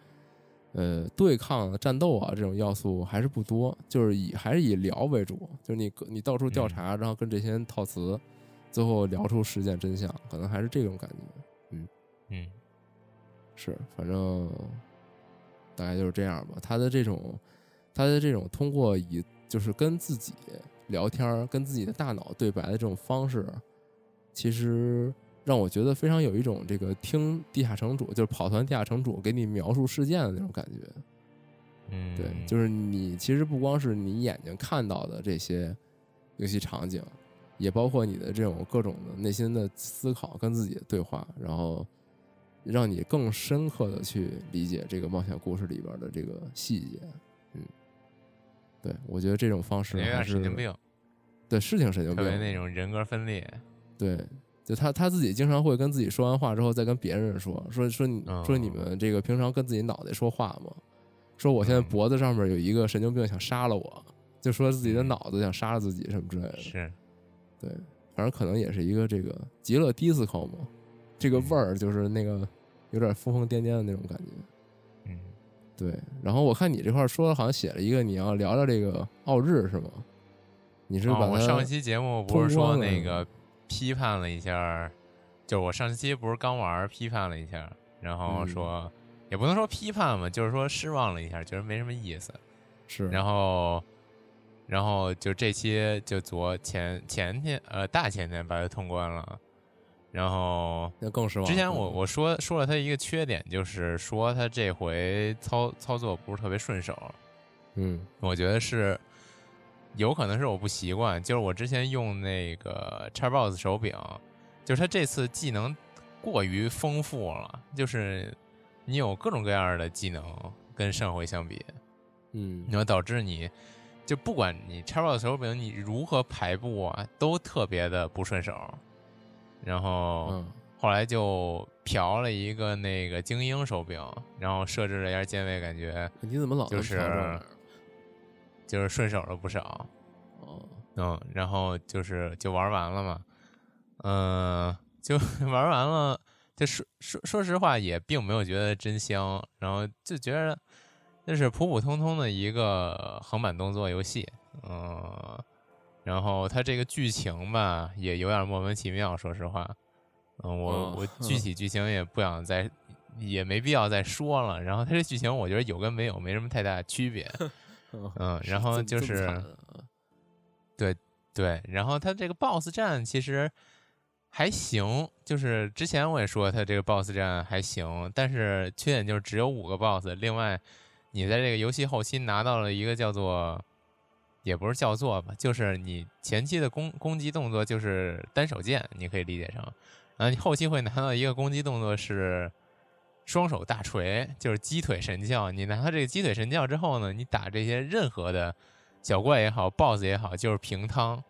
呃，对抗战斗啊，这种要素还是不多，就是以还是以聊为主，就是你你到处调查，然后跟这些人套词，最后聊出事件真相，可能还是这种感觉。嗯嗯，是，反正大概就是这样吧。他的这种，他的这种通过以就是跟自己聊天，跟自己的大脑对白的这种方式，其实。让我觉得非常有一种这个听地下城主，就是跑团地下城主给你描述事件的那种感觉，嗯，对，就是你其实不光是你眼睛看到的这些游戏场景，也包括你的这种各种的内心的思考跟自己的对话，然后让你更深刻的去理解这个冒险故事里边的这个细节。嗯，对我觉得这种方式还是神经病，对，是挺神经特别病的那种人格分裂。对，就他他自己经常会跟自己说完话之后，再跟别人说说说你嗯说你们这个平常跟自己脑袋说话吗？说我现在嗯脖子上面有一个神经病想杀了我，就说自己的脑子想杀了自己什么之类的。是，对，反正可能也是一个这个极乐 disco 嘛，这个味儿就是那个有点疯疯癫癫的那种感觉。嗯，对，然后我看你这块儿说好像写了一个你要聊聊这个奥日是吗？你是把哦，我上期节目不是说那个批判了一下，就是我上期不是刚玩儿批判了一下，然后嗯说、也不能说批判吧，就是说失望了一下，觉得没什么意思。是然后，然后就这期就昨前前天呃大前天把它通关了，然后那更失望。之前我嗯我说说了他一个缺点，就是说他这回操操作不是特别顺手，嗯我觉得是有可能是我不习惯，就是我之前用那个 Xbox 手柄，就是它这次技能过于丰富了，就是你有各种各样的技能跟上回相比，嗯。然后导致你就不管你 Xbox 手柄你如何排布啊，都特别的不顺手。然后嗯。后来就嫖了一个那个精英手柄，然后设置了一下键位，感觉你怎么老就是就是顺手了不少。哦，嗯，然后就是就玩完了嘛，嗯、就 <laughs> 玩完了，就说说说实话也并没有觉得真香，然后就觉得那是普普通通的一个横版动作游戏，嗯、然后它这个剧情吧也有点莫名其妙，说实话，嗯，我哦我具体剧情也不想再。也没必要再说了。然后它这剧情，我觉得有跟没有没什么太大区别。<laughs> 嗯，然后就是惨啊对，然后他这个 BOSS 战其实还行，就是之前我也说他这个 BOSS 战还行，但是缺点就是只有五个 BOSS，另外你在这个游戏后期拿到了一个叫做，也不是叫做吧，就是你前期的攻攻击动作就是单手剑，你可以理解成，然后你后期会拿到一个攻击动作是。双手大锤就是鸡腿神教，你拿到这个鸡腿神教之后呢，你打这些任何的小怪也好，BOSS 也好，就是平汤，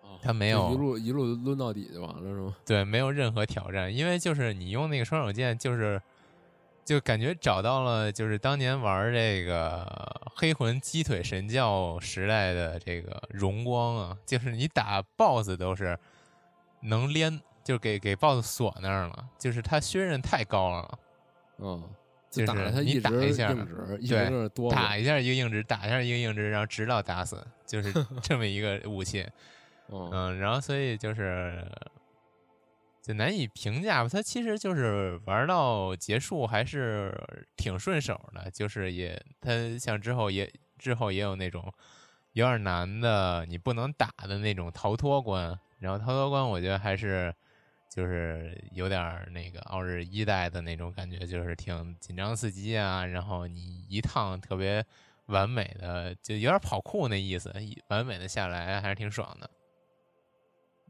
哦他没有一路一路抡到底就完了是吗？对，没有任何挑战，因为就是你用那个双手剑，就是就感觉找到了就是当年玩这个黑魂鸡腿神教时代的这个荣光啊，就是你打 BOSS 都是能连，就给给 BOSS 锁那儿了，就是他削刃太高了，嗯，就打了他是你打一下硬直，对打一下一个硬直，打一下一个硬直，然后直到打死，就是 <laughs> 这么一个武器。嗯嗯，然后所以就是就难以评价吧。他其实就是玩到结束还是挺顺手的，就是也他像之后也之后也有那种有点难的你不能打的那种逃脱关，然后逃脱关我觉得还是就是有点那个奥日一代的那种感觉，就是挺紧张刺激啊，然后你一趟特别完美的，就有点跑酷那意思，完美的下来还是挺爽的。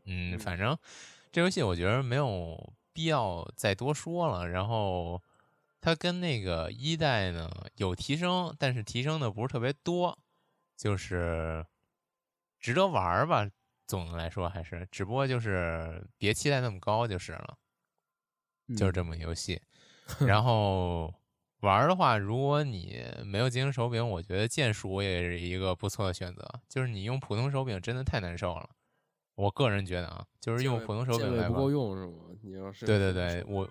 嗯，反正这游戏我觉得没有必要再多说了。然后它跟那个一代呢有提升，但是提升的不是特别多，就是值得玩儿吧。总的来说还是，只不过就是别期待那么高就是了，就是这么么游戏。<laughs> 然后玩的话，如果你没有精英手柄，我觉得键鼠也是一个不错的选择。就是你用普通手柄真的太难受了，我个人觉得啊，就是用普通手柄来玩不够用是吗？你要是对对对，我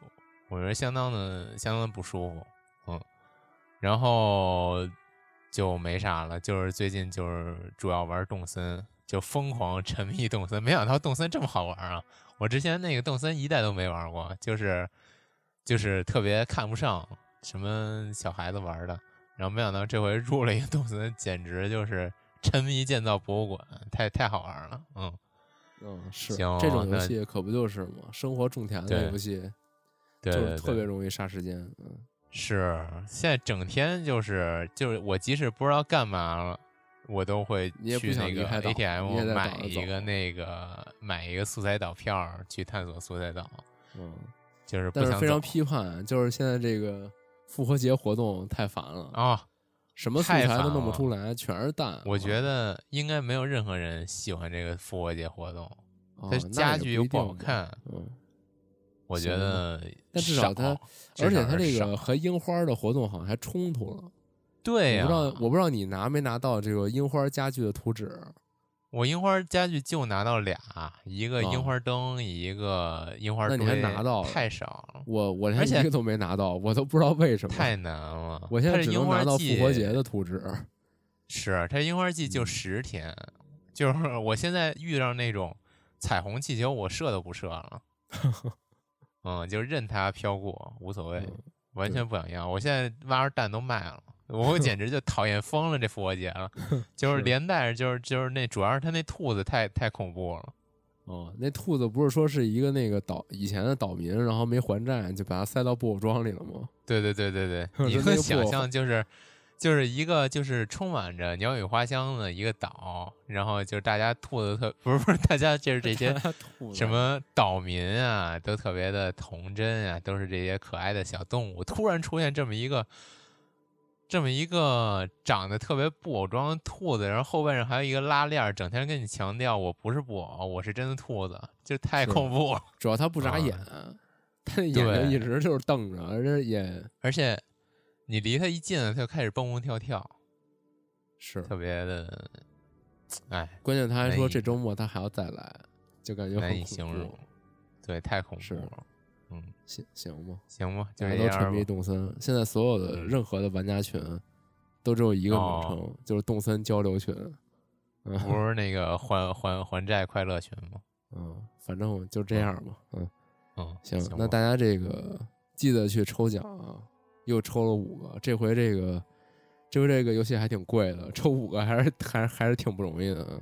我觉得相当的相当的不舒服，嗯，然后就没啥了，就是最近就是主要玩动森，就疯狂沉迷动森，没想到动森这么好玩啊！我之前那个动森一代都没玩过，就是就是特别看不上什么小孩子玩的，然后没想到这回入了一个动森，简直就是沉迷建造博物馆，太太好玩了，嗯。嗯是行这种游戏可不就是嘛，生活种田的游戏就是特别容易杀时间，嗯是，现在整天就是就是我即使不知道干嘛了，我都会去那个 ATM 买一个那个买一个素材岛票去探索素材岛，嗯，就是非常批判，就是现在这个复活节活动太烦了，啊。什么素材都弄不出来，全是蛋。我觉得应该没有任何人喜欢这个复活节活动，它家具又不好看，嗯，我觉得但至少少它而且它这个和樱花的活动好像还冲突了。对呀、我不知道，我不知道你拿没拿到这个樱花家具的图纸。我樱花家具就拿到俩，一个哦樱花灯，一个樱花堆，那你还拿到了太少了，我我连一个都没拿到，我都不知道为什么。太难了。我现在它是樱花只能拿到复活节的图纸。是它樱花季就嗯十天，就是 <laughs> 我现在遇上那种彩虹气球，我射都不射了，<laughs> 嗯，就任它飘过，无所谓，嗯完全不想要。我现在挖着蛋都卖了。<laughs> 我简直就讨厌疯了这复活节了，<laughs> 就是是连带着就是就是那主要是他那兔子太太恐怖了，哦，那兔子不是说是一个那个岛以前的岛民，然后没还债，就把它塞到布偶装里了吗？对对对对对，你就那能想象就是就是一个就是充满着鸟语花香的一个岛，然后就是大家兔子特不是不是大家就是这些什么岛民啊，都特别的童真啊，都是这些可爱的小动物。突然出现这么一个这么一个长得特别布偶装的兔子，然后后背上还有一个拉链儿，整天跟你强调我不是布偶，我是真的兔子，就太恐怖了。主要它不眨啊眼，它那眼睛一直就是瞪着，而且也而且你离它一近了，它就开始蹦蹦跳跳，是特别的，哎，关键他还说这周末他还要再来，就感觉难以形容。对，太恐怖了。嗯，行行吧，行吧，就大家都沉迷动森。现在所有的嗯任何的玩家群都只有一个名哦称，就是动森交流群。嗯不是那个还还还债快乐群吗？<laughs> 嗯，反正就这样吧。嗯，嗯，行，吧那大家这个记得去抽奖啊，又抽了五个，这回这个这回这个游戏还挺贵的，抽五个还是还是还是挺不容易的。嗯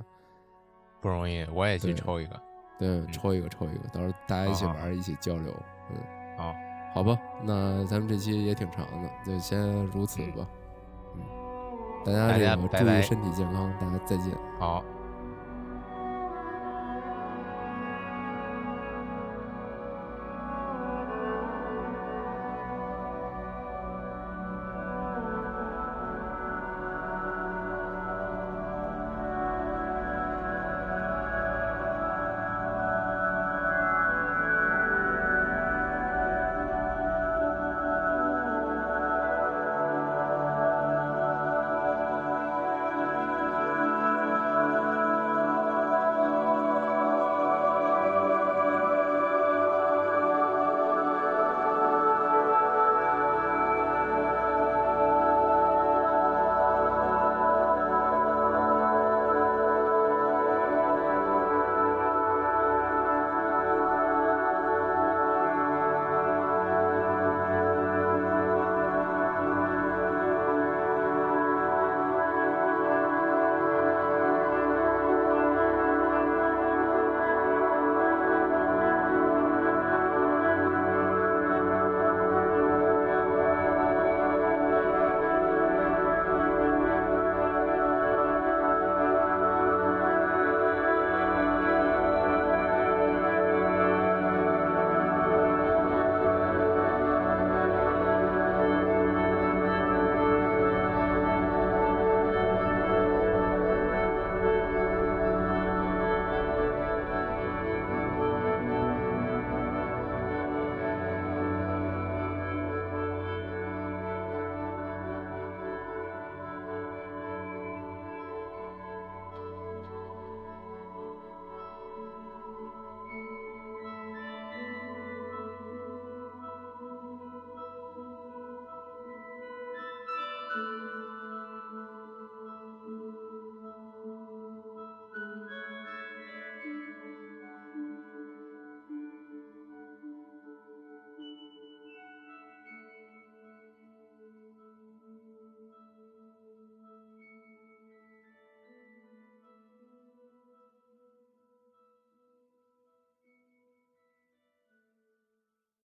不容易，我也去抽一个。对，抽一个抽一个，到时候大家一起玩儿，一起交流。嗯，好，好吧，那咱们这期也挺长的，就先如此吧。嗯，大家这个注意身体健康，大家再见。好，